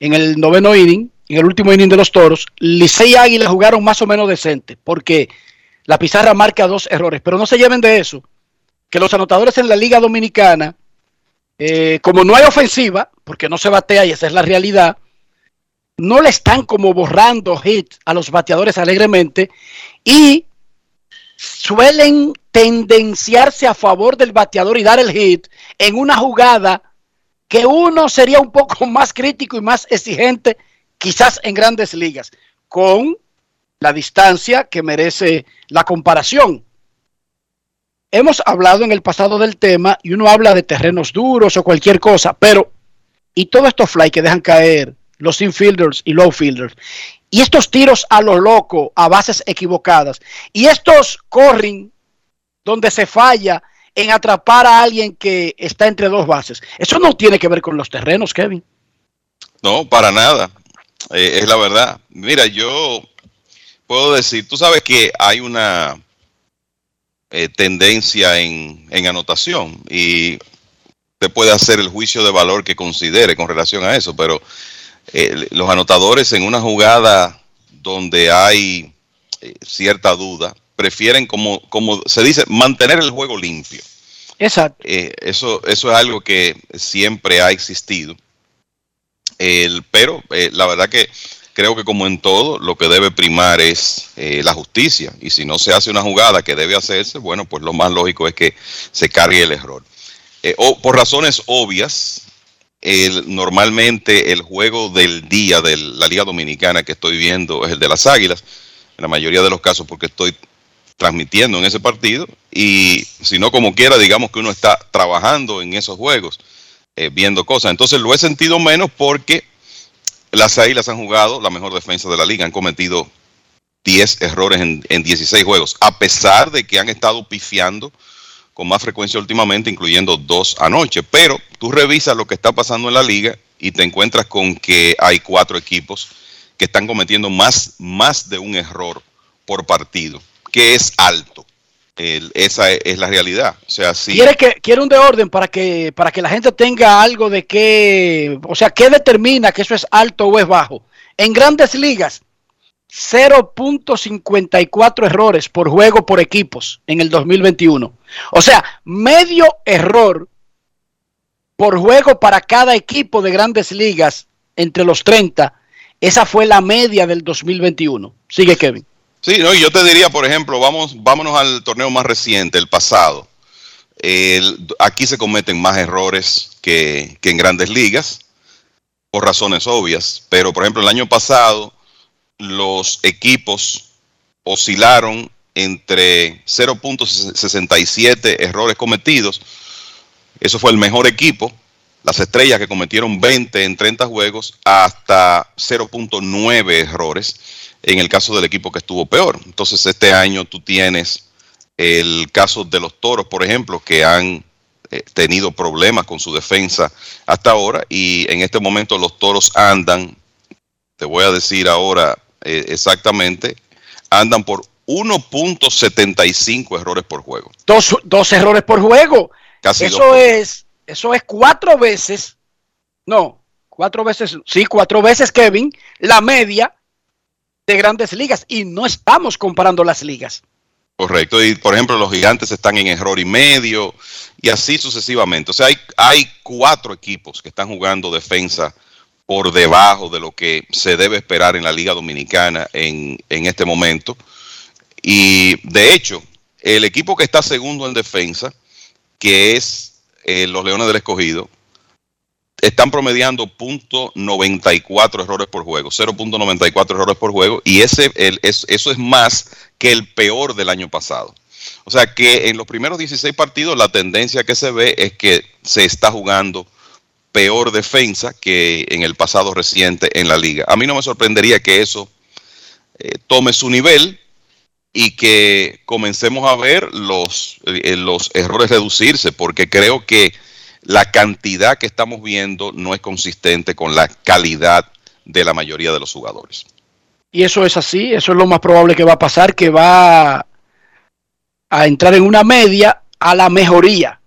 en el noveno inning, en el último inning de los toros. Licey y Águila jugaron más o menos decente, porque la pizarra marca dos errores, pero no se lleven de eso, que los anotadores en la Liga Dominicana, eh, como no hay ofensiva, porque no se batea y esa es la realidad, no le están como borrando hits a los bateadores alegremente y suelen tendenciarse a favor del bateador y dar el hit en una jugada que uno sería un poco más crítico y más exigente quizás en grandes ligas, con la distancia que merece la comparación. Hemos hablado en el pasado del tema y uno habla de terrenos duros o cualquier cosa, pero y todos estos fly que dejan caer los infielders y low fielders y estos tiros a lo loco a bases equivocadas y estos corren donde se falla en atrapar a alguien que está entre dos bases. Eso no tiene que ver con los terrenos, Kevin. No, para nada. Eh, es la verdad. Mira, yo puedo decir, tú sabes que hay una eh, tendencia en, anotación y usted puede hacer el juicio de valor que considere con relación a eso, pero eh, los anotadores en una jugada donde hay eh, cierta duda, prefieren, como, como se dice, mantener el juego limpio. Exacto. Eh, eso, eso es algo que siempre ha existido. El, pero eh, la verdad que creo que como en todo, lo que debe primar es la justicia. Y si no se hace una jugada que debe hacerse, bueno, pues lo más lógico es que se cargue el error. O por razones obvias, el, normalmente el juego del día de la Liga Dominicana que estoy viendo es el de las Águilas, en la mayoría de los casos porque estoy transmitiendo en ese partido y si no como quiera digamos que uno está trabajando en esos juegos eh, viendo cosas. Entonces lo he sentido menos porque las águilas han jugado la mejor defensa de la liga han cometido 10 errores en, en 16 juegos a pesar de que han estado pifiando con más frecuencia últimamente incluyendo dos anoche pero tú revisas lo que está pasando en la liga y te encuentras con que hay cuatro equipos que están cometiendo más, más de un error por partido que es alto. Esa es, es la realidad. O sea, sí. Quiere que quiere un de orden para que para que la gente tenga algo de qué, o sea, qué determina que eso es alto o es bajo. En Grandes Ligas 0.54 errores por juego por equipos en el 2021. O sea, medio error por juego para cada equipo de Grandes Ligas entre los 30. Esa fue la media del 2021. Sigue Kevin. Sí, no, yo te diría, por ejemplo, vamos, vámonos al torneo más reciente, el pasado. Aquí se cometen más errores que, que en grandes ligas, por razones obvias. Pero, por ejemplo, el año pasado, los equipos oscilaron entre 0.67 errores cometidos. Eso fue el mejor equipo. Las estrellas que cometieron 20 en 30 juegos hasta 0.9 errores en el caso del equipo que estuvo peor. Entonces este año tú tienes el caso de los toros, por ejemplo, que han eh, tenido problemas con su defensa hasta ahora y en este momento los toros andan, te voy a decir ahora eh, exactamente, andan por 1.75 errores por juego. Dos, dos errores por juego. Casi eso dos. es, eso es cuatro veces, no, cuatro veces, sí, cuatro veces, Kevin, la media de grandes ligas. Y no estamos comparando las ligas. Correcto, y por ejemplo los gigantes están en error y medio y así sucesivamente. O sea, hay, hay cuatro equipos que están jugando defensa por debajo de lo que se debe esperar en la Liga Dominicana en, en este momento. Y de hecho, el equipo que está segundo en defensa, que es eh, los Leones del Escogido, están promediando .94 errores por juego, 0.94 errores por juego, y ese el- es- eso es más que el peor del año pasado. O sea que en los primeros 16 partidos la tendencia que se ve es que se está jugando peor defensa que en el pasado reciente en la liga. A mí no me sorprendería que eso eh, tome su nivel y que comencemos a ver los, eh, los errores reducirse, porque creo que la cantidad que estamos viendo no es consistente con la calidad de la mayoría de los jugadores. Y eso es así, eso es lo más probable que va a pasar, que va a entrar en una media a la mejoría,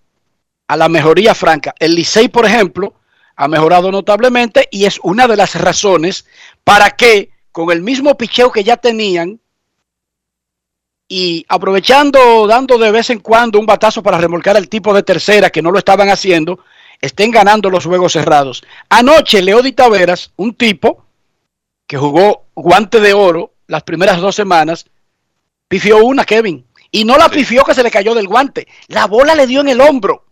a la mejoría franca. El Licey, por ejemplo, ha mejorado notablemente y es una de las razones para que con el mismo picheo que ya tenían y aprovechando, dando de vez en cuando un batazo para remolcar el tipo de tercera que no lo estaban haciendo, estén ganando los juegos cerrados. Anoche, Leody Taveras, un tipo que jugó guante de oro las primeras dos semanas, pifió una, Kevin. Y no la pifió que se le cayó del guante. La bola le dio en el hombro.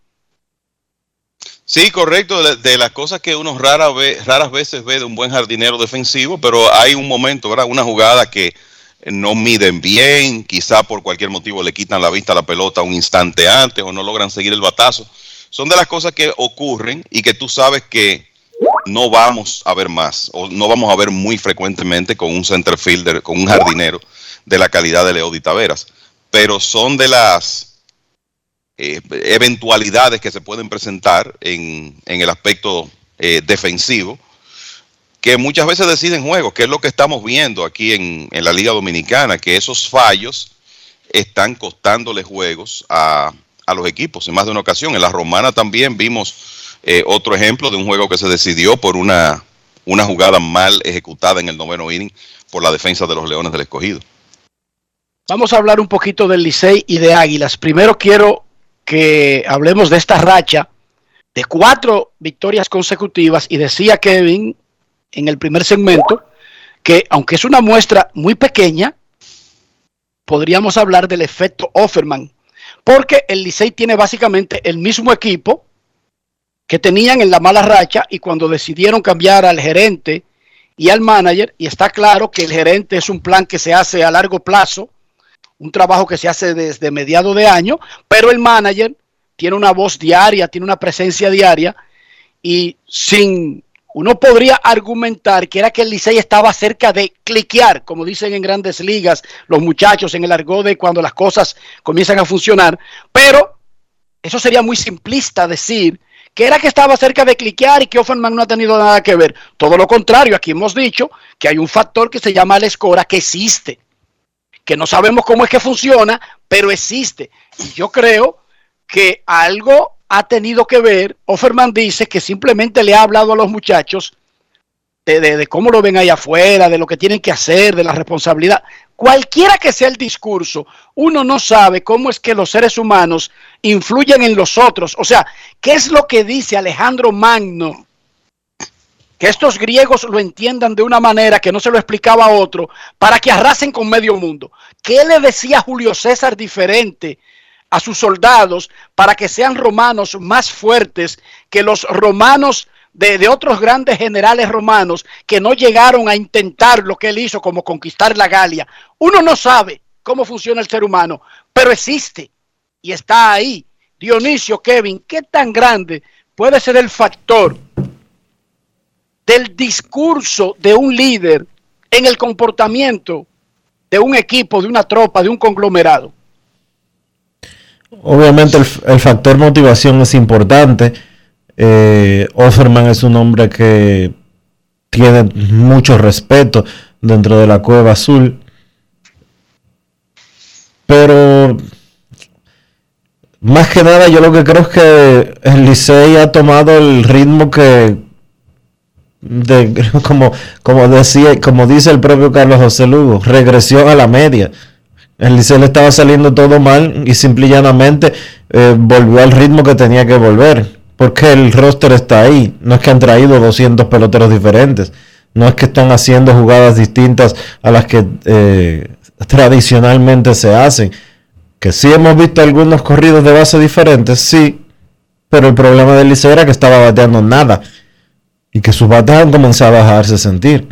Sí, correcto, de, las cosas que uno rara ve- raras veces ve de un buen jardinero defensivo, pero hay un momento, ¿verdad? Una jugada que no miden bien, quizá por cualquier motivo le quitan la vista a la pelota un instante antes o no logran seguir el batazo. Son de las cosas que ocurren y que tú sabes que no vamos a ver más o no vamos a ver muy frecuentemente con un center fielder, con un jardinero de la calidad de Leody Taveras. Pero son de las eh, eventualidades que se pueden presentar en, en el aspecto eh, defensivo que muchas veces deciden juegos, que es lo que estamos viendo aquí en, en la Liga Dominicana, que esos fallos están costándole juegos a, a los equipos en más de una ocasión. En la Romana también vimos eh, otro ejemplo de un juego que se decidió por una, una jugada mal ejecutada en el noveno inning por la defensa de los Leones del Escogido. Vamos a hablar un poquito del Licey y de Águilas. Primero quiero que hablemos de esta racha de cuatro victorias consecutivas y decía Kevin en el primer segmento que aunque es una muestra muy pequeña, podríamos hablar del efecto Offerman, porque el Licey tiene básicamente el mismo equipo que tenían en la mala racha y cuando decidieron cambiar al gerente y al manager, y está claro que el gerente es un plan que se hace a largo plazo, un trabajo que se hace desde mediado de año, pero el manager tiene una voz diaria, tiene una presencia diaria y sin uno podría argumentar que era que el Licey estaba cerca de cliquear, como dicen en grandes ligas los muchachos en el argot de cuando las cosas comienzan a funcionar, pero eso sería muy simplista decir que era que estaba cerca de cliquear y que Offerman no ha tenido nada que ver. Todo lo contrario, aquí hemos dicho que hay un factor que se llama la escora que existe, que no sabemos cómo es que funciona, pero existe. Y yo creo que algo ha tenido que ver, Offerman dice que simplemente le ha hablado a los muchachos de, cómo lo ven ahí afuera, de lo que tienen que hacer, de la responsabilidad. Cualquiera que sea el discurso, uno no sabe cómo es que los seres humanos influyen en los otros. O sea, ¿qué es lo que dice Alejandro Magno? Que estos griegos lo entiendan de una manera que no se lo explicaba a otro, para que arrasen con medio mundo. ¿Qué le decía Julio César diferente a sus soldados para que sean romanos más fuertes que los romanos de, otros grandes generales romanos que no llegaron a intentar lo que él hizo como conquistar la Galia. Uno no sabe cómo funciona el ser humano, pero existe y está ahí. Dionisio, Kevin, ¿qué tan grande puede ser el factor del discurso de un líder en el comportamiento de un equipo, de una tropa, de un conglomerado? Obviamente el, factor motivación es importante eh, Offerman es un hombre que tiene mucho respeto dentro de la cueva azul. Pero más que nada yo lo que creo es que el Licey ha tomado el ritmo que como, como decía, como dice el propio Carlos José Lugo, regresión a la media. El Licey le estaba saliendo todo mal y simple y llanamente eh, volvió al ritmo que tenía que volver porque el roster está ahí. No es que han traído 200 peloteros diferentes. No es que están haciendo jugadas distintas a las que eh, tradicionalmente se hacen. Que sí hemos visto algunos corridos de base diferentes, sí. Pero el problema del Liceo era que estaba bateando nada. Y que sus bates han comenzado a dejarse sentir.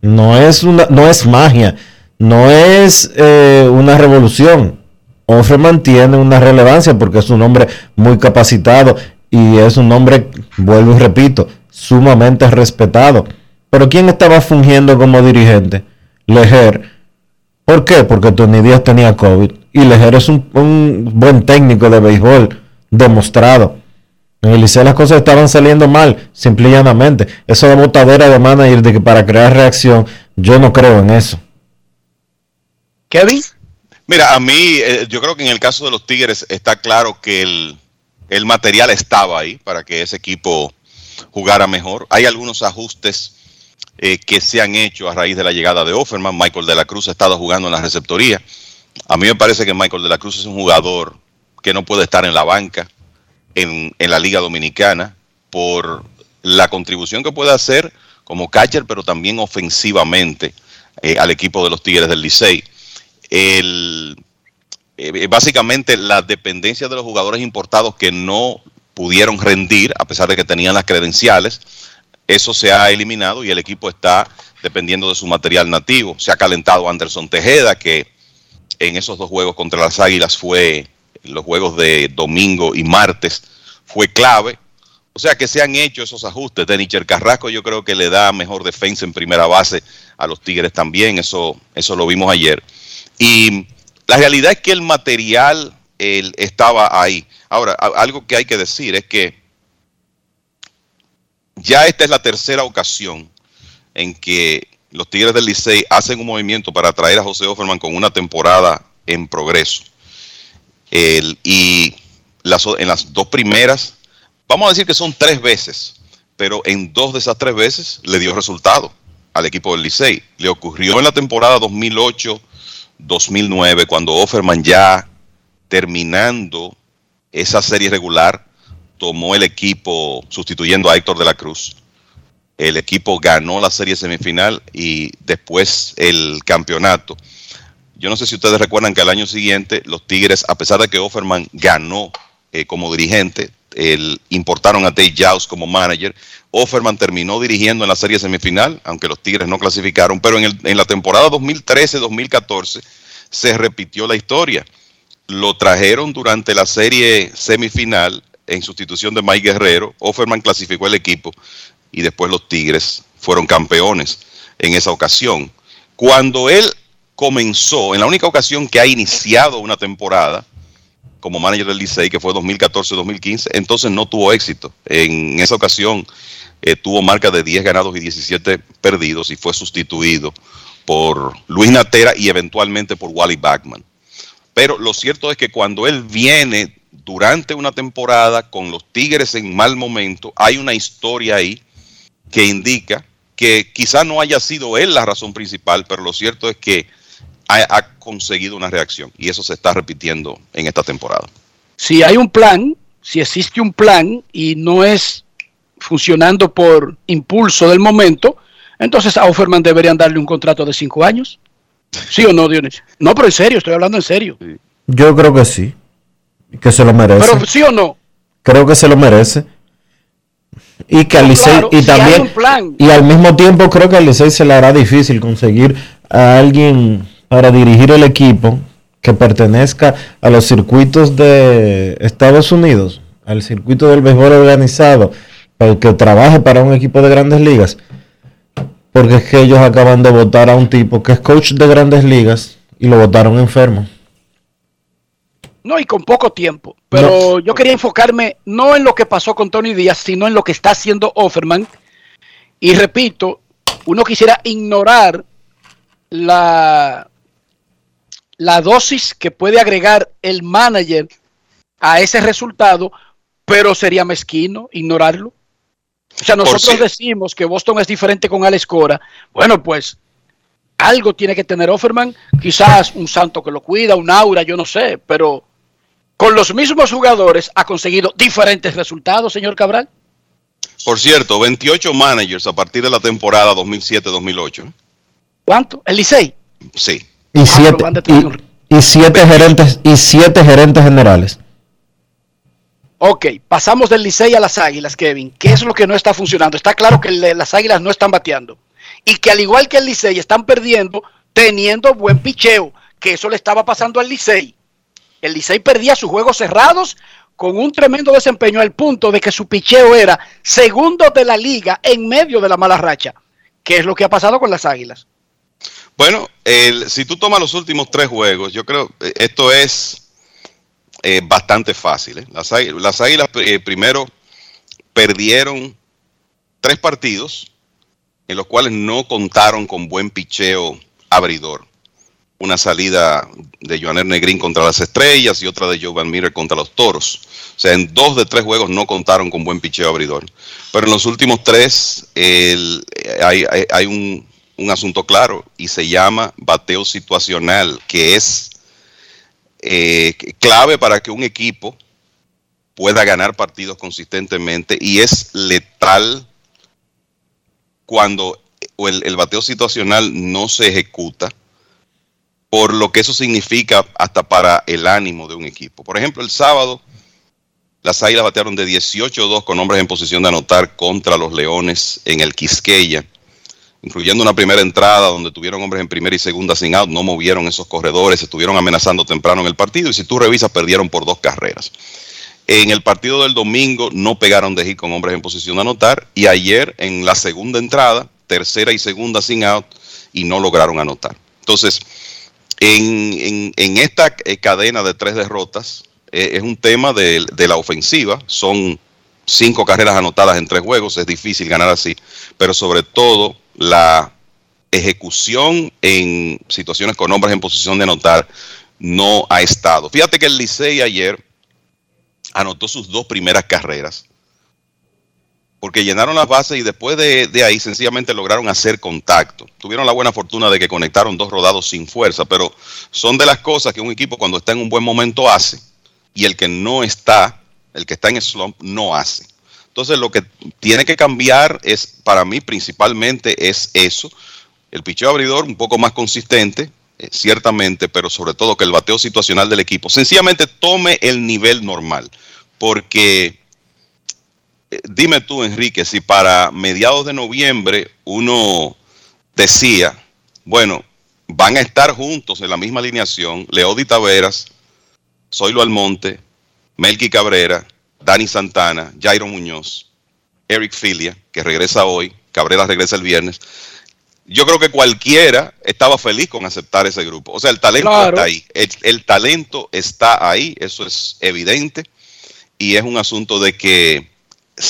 No es, una, no es magia. No es eh, una revolución. Ofre mantiene una relevancia porque es un hombre muy capacitado y es un hombre, vuelvo y repito, sumamente respetado. Pero ¿quién estaba fungiendo como dirigente? Lejer. ¿Por qué? Porque Tony Díaz tenía COVID. Y Lejer es un, buen técnico de béisbol, demostrado. En el Liceo las cosas estaban saliendo mal, simple y llanamente. Eso de botadera de manager de que para crear reacción, yo no creo en eso. Kevin. Mira, a mí, eh, yo creo que en el caso de los Tigres está claro que el, el material estaba ahí para que ese equipo jugara mejor. Hay algunos ajustes eh, que se han hecho a raíz de la llegada de Offerman. Michael de la Cruz ha estado jugando en la receptoría. A mí me parece que Michael de la Cruz es un jugador que no puede estar en la banca en, la Liga Dominicana por la contribución que puede hacer como catcher, pero también ofensivamente eh, al equipo de los Tigres del Licey. El, eh, eh, básicamente la dependencia de los jugadores importados que no pudieron rendir a pesar de que tenían las credenciales, eso se ha eliminado y el equipo está dependiendo de su material nativo. Se ha calentado Anderson Tejeda, que en esos dos juegos contra las Águilas fue, los juegos de domingo y martes, fue clave. O sea que se han hecho esos ajustes. Denicher Carrasco yo creo que le da mejor defensa en primera base a los Tigres también, eso, eso lo vimos ayer. Y la realidad es que el material estaba ahí. Ahora, algo que hay que decir es que ya esta es la tercera ocasión en que los Tigres del Licey hacen un movimiento para traer a José Offerman con una temporada en progreso. Y en las dos primeras, vamos a decir que son tres veces, pero en dos de esas tres veces le dio resultado al equipo del Licey. Le ocurrió en la temporada 2008 2009, cuando Offerman ya terminando esa serie regular, tomó el equipo sustituyendo a Héctor de la Cruz. El equipo ganó la serie semifinal y después el campeonato. Yo no sé si ustedes recuerdan que al año siguiente los Tigres, a pesar de que Offerman ganó eh, como dirigente, importaron a Dave Jaws como manager. Offerman terminó dirigiendo en la serie semifinal, aunque los Tigres no clasificaron, pero en, en la temporada 2013-2014 se repitió la historia. Lo trajeron durante la serie semifinal en sustitución de Mike Guerrero. Offerman clasificó el equipo y después los Tigres fueron campeones en esa ocasión. Cuando él comenzó, en la única ocasión que ha iniciado una temporada, como manager del Licey, que fue 2014-2015, entonces no tuvo éxito. En esa ocasión eh, tuvo marca de 10 ganados y 17 perdidos y fue sustituido por Luis Natera y eventualmente por Wally Backman. Pero lo cierto es que cuando él viene durante una temporada con los Tigres en mal momento, hay una historia ahí que indica que quizá no haya sido él la razón principal, pero lo cierto es que ha, ha, conseguido una reacción y eso se está repitiendo en esta temporada. Si hay un plan, si existe un plan y no es funcionando por impulso del momento, entonces a Offerman deberían darle un contrato de cinco años. ¿Sí o no, Dionisio? No, pero en serio, estoy hablando en serio. Yo creo que sí. Que se lo merece. Pero sí o no. Creo que se lo merece. Y que al Licey, claro, y si también, y al mismo tiempo creo que al Licey se le hará difícil conseguir a alguien para dirigir el equipo que pertenezca a los circuitos de Estados Unidos, al circuito del béisbol organizado, para que trabaje para un equipo de grandes ligas, porque es que ellos acaban de votar a un tipo que es coach de grandes ligas y lo votaron enfermo. No, y con poco tiempo. Pero yo quería enfocarme no en lo que pasó con Tony Díaz, sino en lo que está haciendo Offerman. Y repito, uno quisiera ignorar la, la dosis que puede agregar el manager a ese resultado, pero sería mezquino ignorarlo. O sea, nosotros decimos que Boston es diferente con Alex Cora. Bueno, pues algo tiene que tener Offerman, quizás un santo que lo cuida, un aura, yo no sé, pero con los mismos jugadores ha conseguido diferentes resultados, señor Cabral. Por cierto, 28 managers a partir de la temporada 2007-2008. ¿Cuánto? ¿El Licey? Sí. Y siete, y, y siete gerentes y siete gerentes generales. Ok, pasamos del Licey a las Águilas, Kevin. ¿Qué es lo que no está funcionando? Está claro que le- las Águilas no están bateando. Y que al igual que el Licey están perdiendo teniendo buen picheo, que eso le estaba pasando al Licey. El Licey perdía sus juegos cerrados con un tremendo desempeño al punto de que su picheo era segundo de la liga en medio de la mala racha. ¿Qué es lo que ha pasado con las Águilas? Bueno, si tú tomas los últimos tres juegos, yo creo eh, esto es eh, bastante fácil. ¿eh? Las, águilas, las Águilas, primero perdieron tres partidos en los cuales no contaron con buen picheo abridor. Una salida de Joaner Negrín contra las Estrellas y otra de Joe Van Meter contra los Toros. O sea, en dos de tres juegos no contaron con buen picheo abridor. Pero en los últimos tres hay un, un asunto claro y se llama bateo situacional, que es eh, clave para que un equipo pueda ganar partidos consistentemente y es letal cuando el, el bateo situacional no se ejecuta por lo que eso significa hasta para el ánimo de un equipo. Por ejemplo, el sábado las Águilas batearon de 18-2 con hombres en posición de anotar contra los Leones en el Quisqueya, incluyendo una primera entrada donde tuvieron hombres en primera y segunda sin out, no movieron esos corredores, estuvieron amenazando temprano en el partido y si tú revisas perdieron por dos carreras. En el partido del domingo no pegaron de hit con hombres en posición de anotar y ayer en la segunda entrada, tercera y segunda sin out y no lograron anotar. Entonces, en, en- esta eh, cadena de tres derrotas, eh, es un tema de, de la ofensiva. Son cinco carreras anotadas en tres juegos, es difícil ganar así, pero sobre todo la ejecución en situaciones con hombres en posición de anotar no ha estado. Fíjate que el Licey ayer anotó sus dos primeras carreras porque llenaron las bases y después de, de ahí sencillamente lograron hacer contacto. Tuvieron la buena fortuna de que conectaron dos rodados sin fuerza, pero son de las cosas que un equipo cuando está en un buen momento hace y el que no está, el que está en slump, no hace. Entonces lo que tiene que cambiar es, para mí principalmente es eso, el picheo abridor un poco más consistente, eh, ciertamente, pero sobre todo que el bateo situacional del equipo. Sencillamente tome el nivel normal, porque eh, dime tú, Enrique, si para mediados de noviembre uno decía, bueno, van a estar juntos en la misma alineación, Leody Taveras, Zoilo Almonte, Melqui Cabrera, Dani Santana, Jairo Muñoz, Eric Filia, que regresa hoy, Cabrera regresa el viernes. Yo creo que cualquiera estaba feliz con aceptar ese grupo. O sea, el talento Claro. está ahí. El, el talento está ahí, eso es evidente. Y es un asunto de que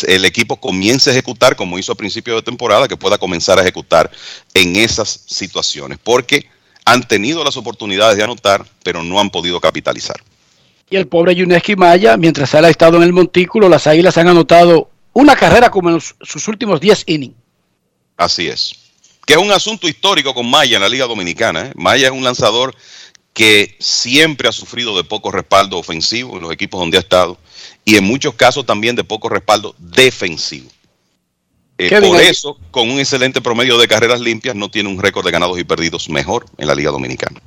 el equipo comience a ejecutar como hizo a principio de temporada, que pueda comenzar a ejecutar en esas situaciones, porque han tenido las oportunidades de anotar, pero no han podido capitalizar. Y el pobre Yuneski Maya, mientras él ha estado en el montículo, las Águilas han anotado una carrera como en sus últimos 10 innings. Así es. Que es un asunto histórico con Maya en la Liga Dominicana. ¿eh? Maya es un lanzador que siempre ha sufrido de poco respaldo ofensivo en los equipos donde ha estado y en muchos casos también de poco respaldo defensivo. Eh, por eso, con un excelente promedio de carreras limpias, no tiene un récord de ganados y perdidos mejor en la Liga Dominicana.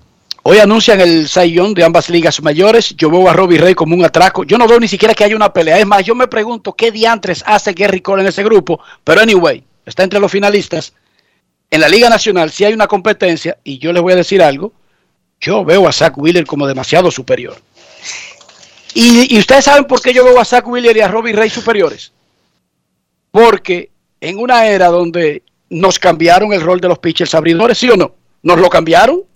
Hoy anuncian el sayón de ambas ligas mayores. Yo veo a Robbie Rey como un atraco. Yo no veo ni siquiera que haya una pelea. Es más, yo me pregunto qué diantres hace Gary Cole en ese grupo. Pero anyway, está entre los finalistas. En la Liga Nacional, si hay una competencia, y yo les voy a decir algo, yo veo a Zach Wheeler como demasiado superior. Y, ustedes saben por qué yo veo a Zach Wheeler y a Robbie Ray superiores. Porque en una era donde nos cambiaron el rol de los pitchers abridores, ¿sí o no? ¿Nos lo cambiaron?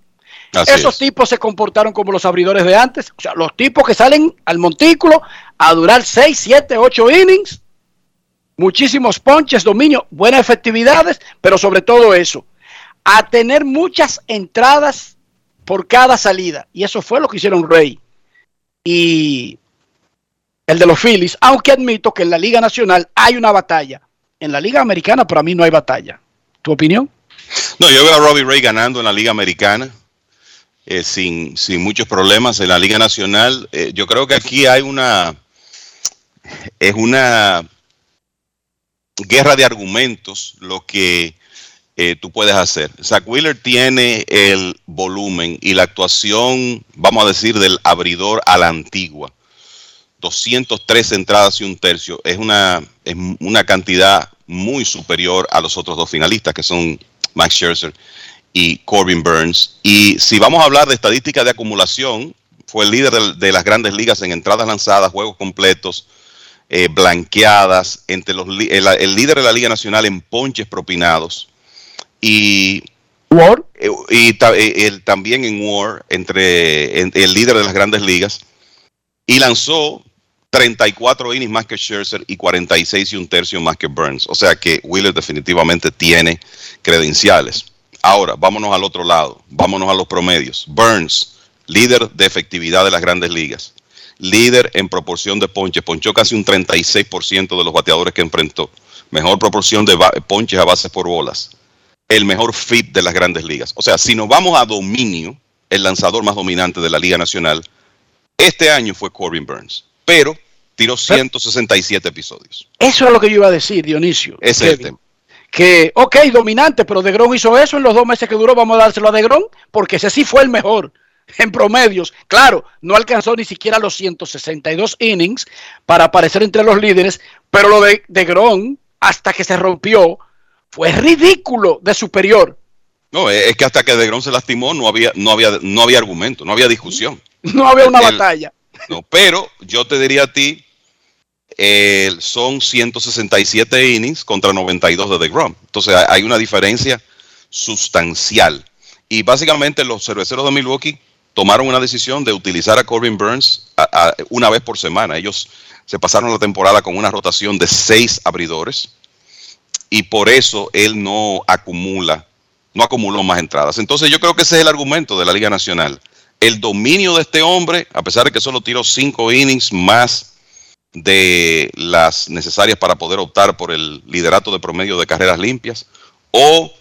Esos tipos se comportaron como los abridores de antes. O sea, los tipos que salen al montículo a durar 6, 7, 8 innings. Muchísimos ponches, dominio, buenas efectividades, pero sobre todo eso, a tener muchas entradas por cada salida. Y eso fue lo que hicieron Rey y el de los Phillies, aunque admito que en la Liga Nacional hay una batalla. En la Liga Americana para mí no hay batalla. ¿Tu opinión? No, yo veo a Robbie Ray ganando en la Liga Americana. Eh, sin, sin, muchos problemas en la Liga Nacional. Eh, yo creo que aquí hay una es una guerra de argumentos lo que eh, tú puedes hacer. Zach Wheeler tiene el volumen y la actuación, vamos a decir, del abridor a la antigua. 203 entradas y un tercio. Es una, es una cantidad muy superior a los otros dos finalistas, que son Max Scherzer y Corbin Burns. Y si vamos a hablar de estadística de acumulación, fue el líder de, las grandes ligas en entradas lanzadas, juegos completos, eh, blanqueadas, entre los, el líder de la Liga Nacional en ponches propinados y War eh, y, eh, también en War entre el líder de las grandes ligas y lanzó 34 innings más que Scherzer y 46 y un tercio más que Burns. O sea que Wheeler definitivamente tiene credenciales. Ahora, vámonos al otro lado, vámonos a los promedios. Burns, líder de efectividad de las grandes ligas, líder en proporción de ponches, ponchó casi un 36% de los bateadores que enfrentó, mejor proporción de ponches a bases por bolas, el mejor fit de las grandes ligas. O sea, si nos vamos a dominio, el lanzador más dominante de la Liga Nacional, este año fue Corbin Burns, pero tiró 167 episodios. Eso es lo que yo iba a decir, Dionisio. Ese es el tema. Que, ok, dominante, pero DeGrom hizo eso en los dos meses que duró, vamos a dárselo a DeGrom, porque ese sí fue el mejor en promedios. Claro, no alcanzó ni siquiera los 162 innings para aparecer entre los líderes, pero lo de DeGrom, hasta que se rompió, fue ridículo de superior. No, es que hasta que DeGrom se lastimó no había, no había, no había argumento, no había discusión. No había una batalla. No, pero yo te diría a ti, son 167 innings contra 92 de DeGrom. Entonces hay una diferencia sustancial. Y básicamente los cerveceros de Milwaukee tomaron una decisión de utilizar a Corbin Burns una vez por semana. Ellos se pasaron la temporada con una rotación de seis abridores y por eso él no acumula, no acumuló más entradas. Entonces yo creo que ese es el argumento de la Liga Nacional. El dominio de este hombre, a pesar de que solo tiró cinco innings más de las necesarias para poder optar por el liderato de promedio de carreras limpias, o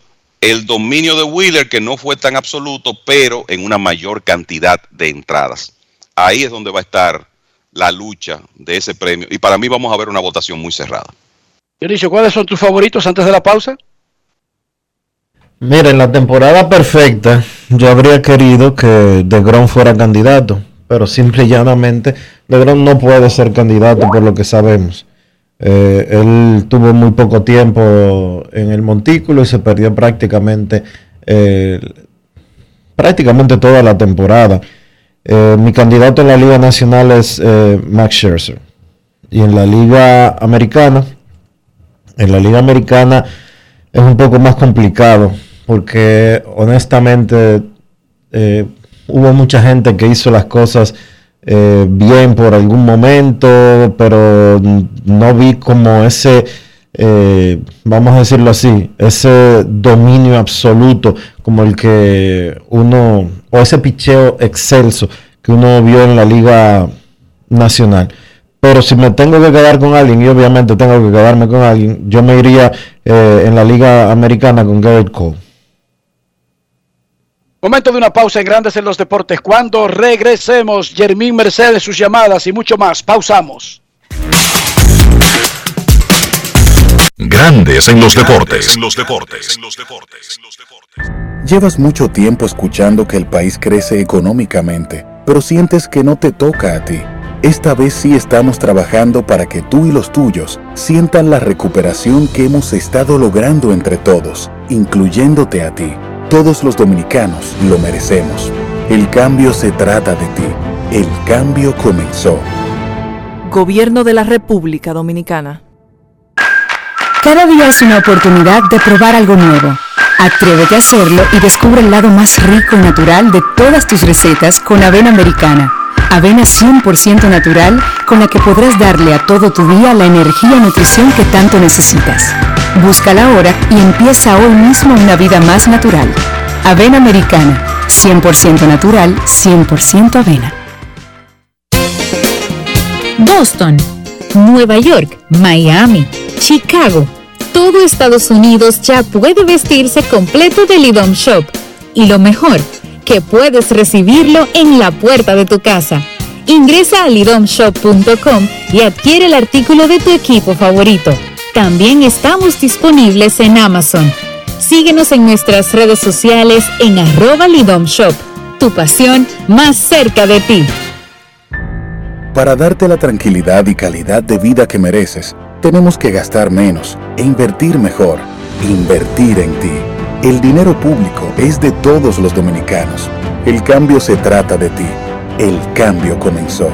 el dominio de Wheeler, que no fue tan absoluto, pero en una mayor cantidad de entradas. Ahí es donde va a estar la lucha de ese premio. Y para mí vamos a ver una votación muy cerrada. Dionisio, ¿cuáles son tus favoritos antes de la pausa? Mira, en la temporada perfecta, yo habría querido que DeGrom fuera candidato, pero simple y llanamente, DeGrom no puede ser candidato por lo que sabemos. Eh, él tuvo muy poco tiempo en el montículo y se perdió prácticamente, eh, prácticamente toda la temporada. Eh, mi candidato en la Liga Nacional es Max Scherzer. Y en la Liga Americana, en la Liga Americana es un poco más complicado porque honestamente hubo mucha gente que hizo las cosas eh, bien por algún momento, pero no vi como ese, eh, vamos a decirlo así, ese dominio absoluto como el que uno, o ese picheo excelso que uno vio en la liga nacional. Pero si me tengo que quedar con alguien, y obviamente tengo que quedarme con alguien, yo me iría eh, en la liga americana con Garrett Cole. Momento de una pausa en Grandes en los Deportes. Cuando regresemos, Jermín Mercedes, sus llamadas y mucho más. Pausamos. Grandes en los deportes. los deportes. Llevas mucho tiempo escuchando que el país crece económicamente, pero sientes que no te toca a ti. Esta vez sí estamos trabajando para que tú y los tuyos sientan la recuperación que hemos estado logrando entre todos, incluyéndote a ti. Todos los dominicanos lo merecemos. El cambio se trata de ti. El cambio comenzó. Gobierno de la República Dominicana. Cada día es una oportunidad de probar algo nuevo. Atrévete a hacerlo y descubre el lado más rico y natural de todas tus recetas con avena americana. Avena 100% natural con la que podrás darle a todo tu día la energía y nutrición que tanto necesitas. Búscala ahora y empieza hoy mismo una vida más natural. Avena Americana, 100% natural, 100% avena. Boston, Nueva York, Miami, Chicago. Todo Estados Unidos ya puede vestirse completo del IDOM Shop. Y lo mejor, que puedes recibirlo en la puerta de tu casa. Ingresa a lidomshop.com y adquiere el artículo de tu equipo favorito. También estamos disponibles en Amazon. Síguenos en nuestras redes sociales en arroba lidomshop. Tu pasión más cerca de ti. Para darte la tranquilidad y calidad de vida que mereces, tenemos que gastar menos e invertir mejor. Invertir en ti. El dinero público es de todos los dominicanos. El cambio se trata de ti. El cambio comenzó.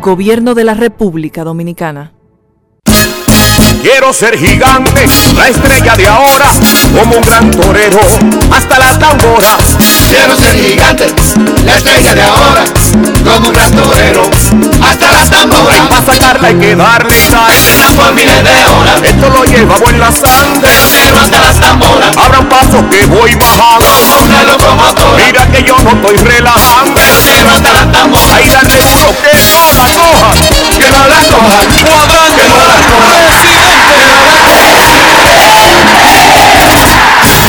Gobierno de la República Dominicana. Quiero ser gigante, la estrella de ahora, como un gran torero, hasta las tamboras. Quiero ser gigante, la estrella de ahora, como un gran torero, hasta las tamboras. Para sacarla hay que darle sal, por miles de horas. Esto lo llevamos en la sangre, pero hasta las tamboras. Abra un paso que voy bajando, como una locomotora. Mira que yo no estoy relajando, pero hasta las tamboras. Ahí dale duro que no la coja, que no la coja, cuadrante, que no la coja.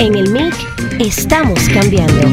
En el MIC estamos cambiando.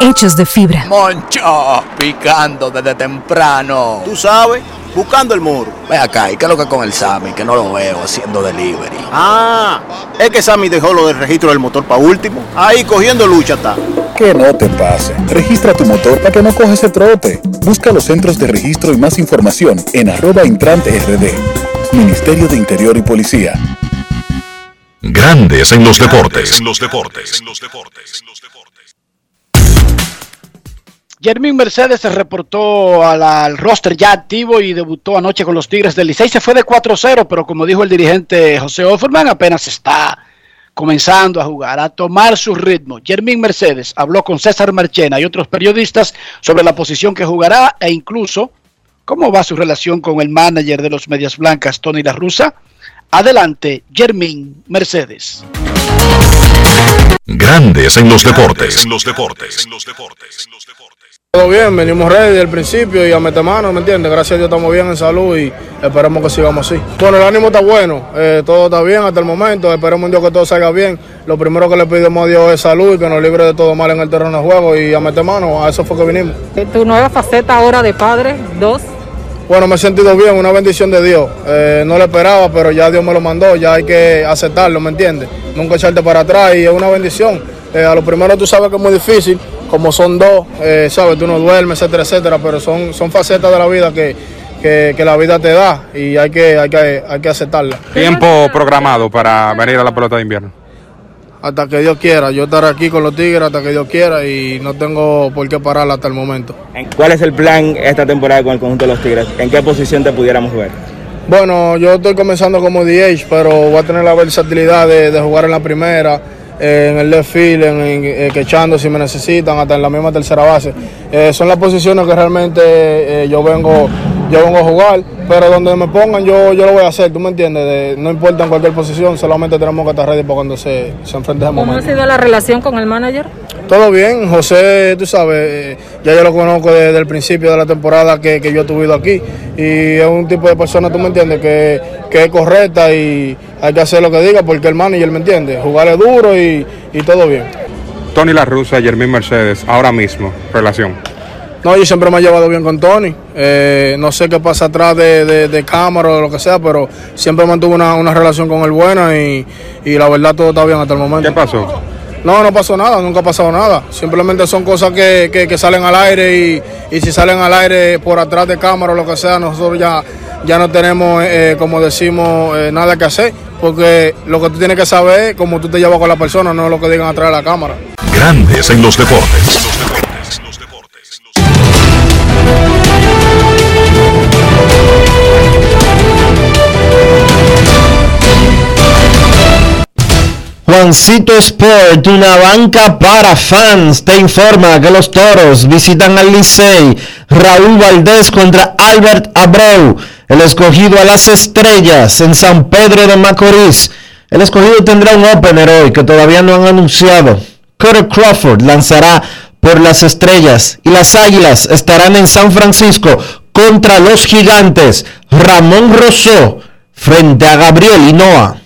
hechos de fibra. Moncho, picando desde temprano. Tú sabes, buscando el muro. Ve acá, ¿y qué es lo que con el Sammy? Que no lo veo haciendo delivery. Ah, es que Sammy dejó lo del registro del motor para último. Ahí cogiendo lucha está. Que no te pase. Registra tu motor para que no coja ese trote. Busca los centros de registro y más información en arroba intrante rd. Ministerio de Interior y Policía. Grandes en los deportes. los deportes. Jermín Mercedes se reportó al, al roster ya activo y debutó anoche con los Tigres del Licey. Se fue de 4-0, pero como dijo el dirigente José Offerman, apenas está comenzando a jugar, a tomar su ritmo. Jermín Mercedes habló con César Marchena y otros periodistas sobre la posición que jugará e incluso cómo va su relación con el manager de los Medias Blancas, Tony La Russa. Adelante, Jermín Mercedes. Grandes en los deportes. Todo bien, venimos ready desde el principio y a meter mano, ¿me entiendes? Gracias a Dios estamos bien en salud y esperemos que sigamos así. Bueno, el ánimo está bueno, eh, todo está bien hasta el momento, esperemos un Dios que todo salga bien. Lo primero que le pedimos a Dios es salud y que nos libre de todo mal en el terreno de juego y a meter mano, a eso fue que vinimos. Tu nueva faceta ahora de padre, dos. Bueno, me he sentido bien, una bendición de Dios. Eh, no lo esperaba, pero ya Dios me lo mandó, ya hay que aceptarlo, ¿me entiendes? Nunca echarte para atrás y es una bendición. Eh, a lo primero tú sabes que es muy difícil, como son dos, eh, sabes, tú no duermes, etcétera, etcétera, pero son, son facetas de la vida que, que, que la vida te da y hay que, hay que, hay que aceptarla. Tiempo programado para venir a la pelota de invierno. Hasta que Dios quiera, yo estaré aquí con los Tigres hasta que Dios quiera y no tengo por qué parar hasta el momento. ¿Cuál es el plan esta temporada con el conjunto de los Tigres? ¿En qué posición te pudiéramos ver? Bueno, yo estoy comenzando como DH, pero voy a tener la versatilidad de, de jugar en la primera, en el left field, en, en, eh, quechando si me necesitan, hasta en la misma tercera base. Eh, son las posiciones que realmente eh, yo vengo yo vengo a jugar, pero donde me pongan yo, yo lo voy a hacer, ¿tú me entiendes? De- no importa en cualquier posición, solamente tenemos que estar ready para cuando se, se enfrente ese ¿Cómo ha sido la relación con el manager? Todo bien, José, tú sabes, eh, ya yo lo conozco desde el principio de la temporada que, que yo he tuvido aquí y es un tipo de persona, tú me entiendes, que, que es correcta y hay que hacer lo que diga porque el manager me entiende, jugarle duro y, y todo bien. Tony La Russa, Jermín Mercedes, ahora mismo, relación. No, yo siempre me he llevado bien con Tony. Eh, no sé qué pasa atrás de, de- de cámara o lo que sea, pero siempre mantuve una, una relación con él buena y, y la verdad todo está bien hasta el momento. ¿Qué pasó? No, no pasó nada, nunca ha pasado nada. Simplemente son cosas que, que- que salen al aire y, y si salen al aire por atrás de cámara o lo que sea, nosotros ya, ya no tenemos, eh, como decimos, eh, nada que hacer. Porque lo que tú tienes que saber es cómo tú te llevas con la persona, no lo que digan atrás de la cámara. Grandes en los deportes. Sport, una banca para fans, te informa que los toros visitan al Licey. Raúl Valdés contra Albert Abreu. El escogido a las estrellas en San Pedro de Macorís. El escogido tendrá un opener hoy que todavía no han anunciado. Carter Crawford lanzará por las estrellas y las águilas estarán en San Francisco contra los gigantes. Ramón Rosso frente a Gabriel Hinoa.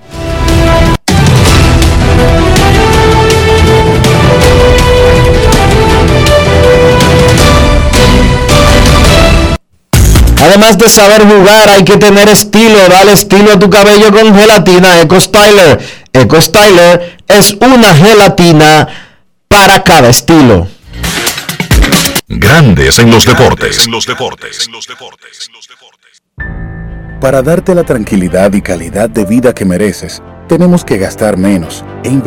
Además de saber jugar, hay que tener estilo. Dale estilo a tu cabello con gelatina Eco Styler. Eco Styler es una gelatina para cada estilo. Grandes en los deportes. Para darte la tranquilidad y calidad de vida que mereces, tenemos que gastar menos e invertir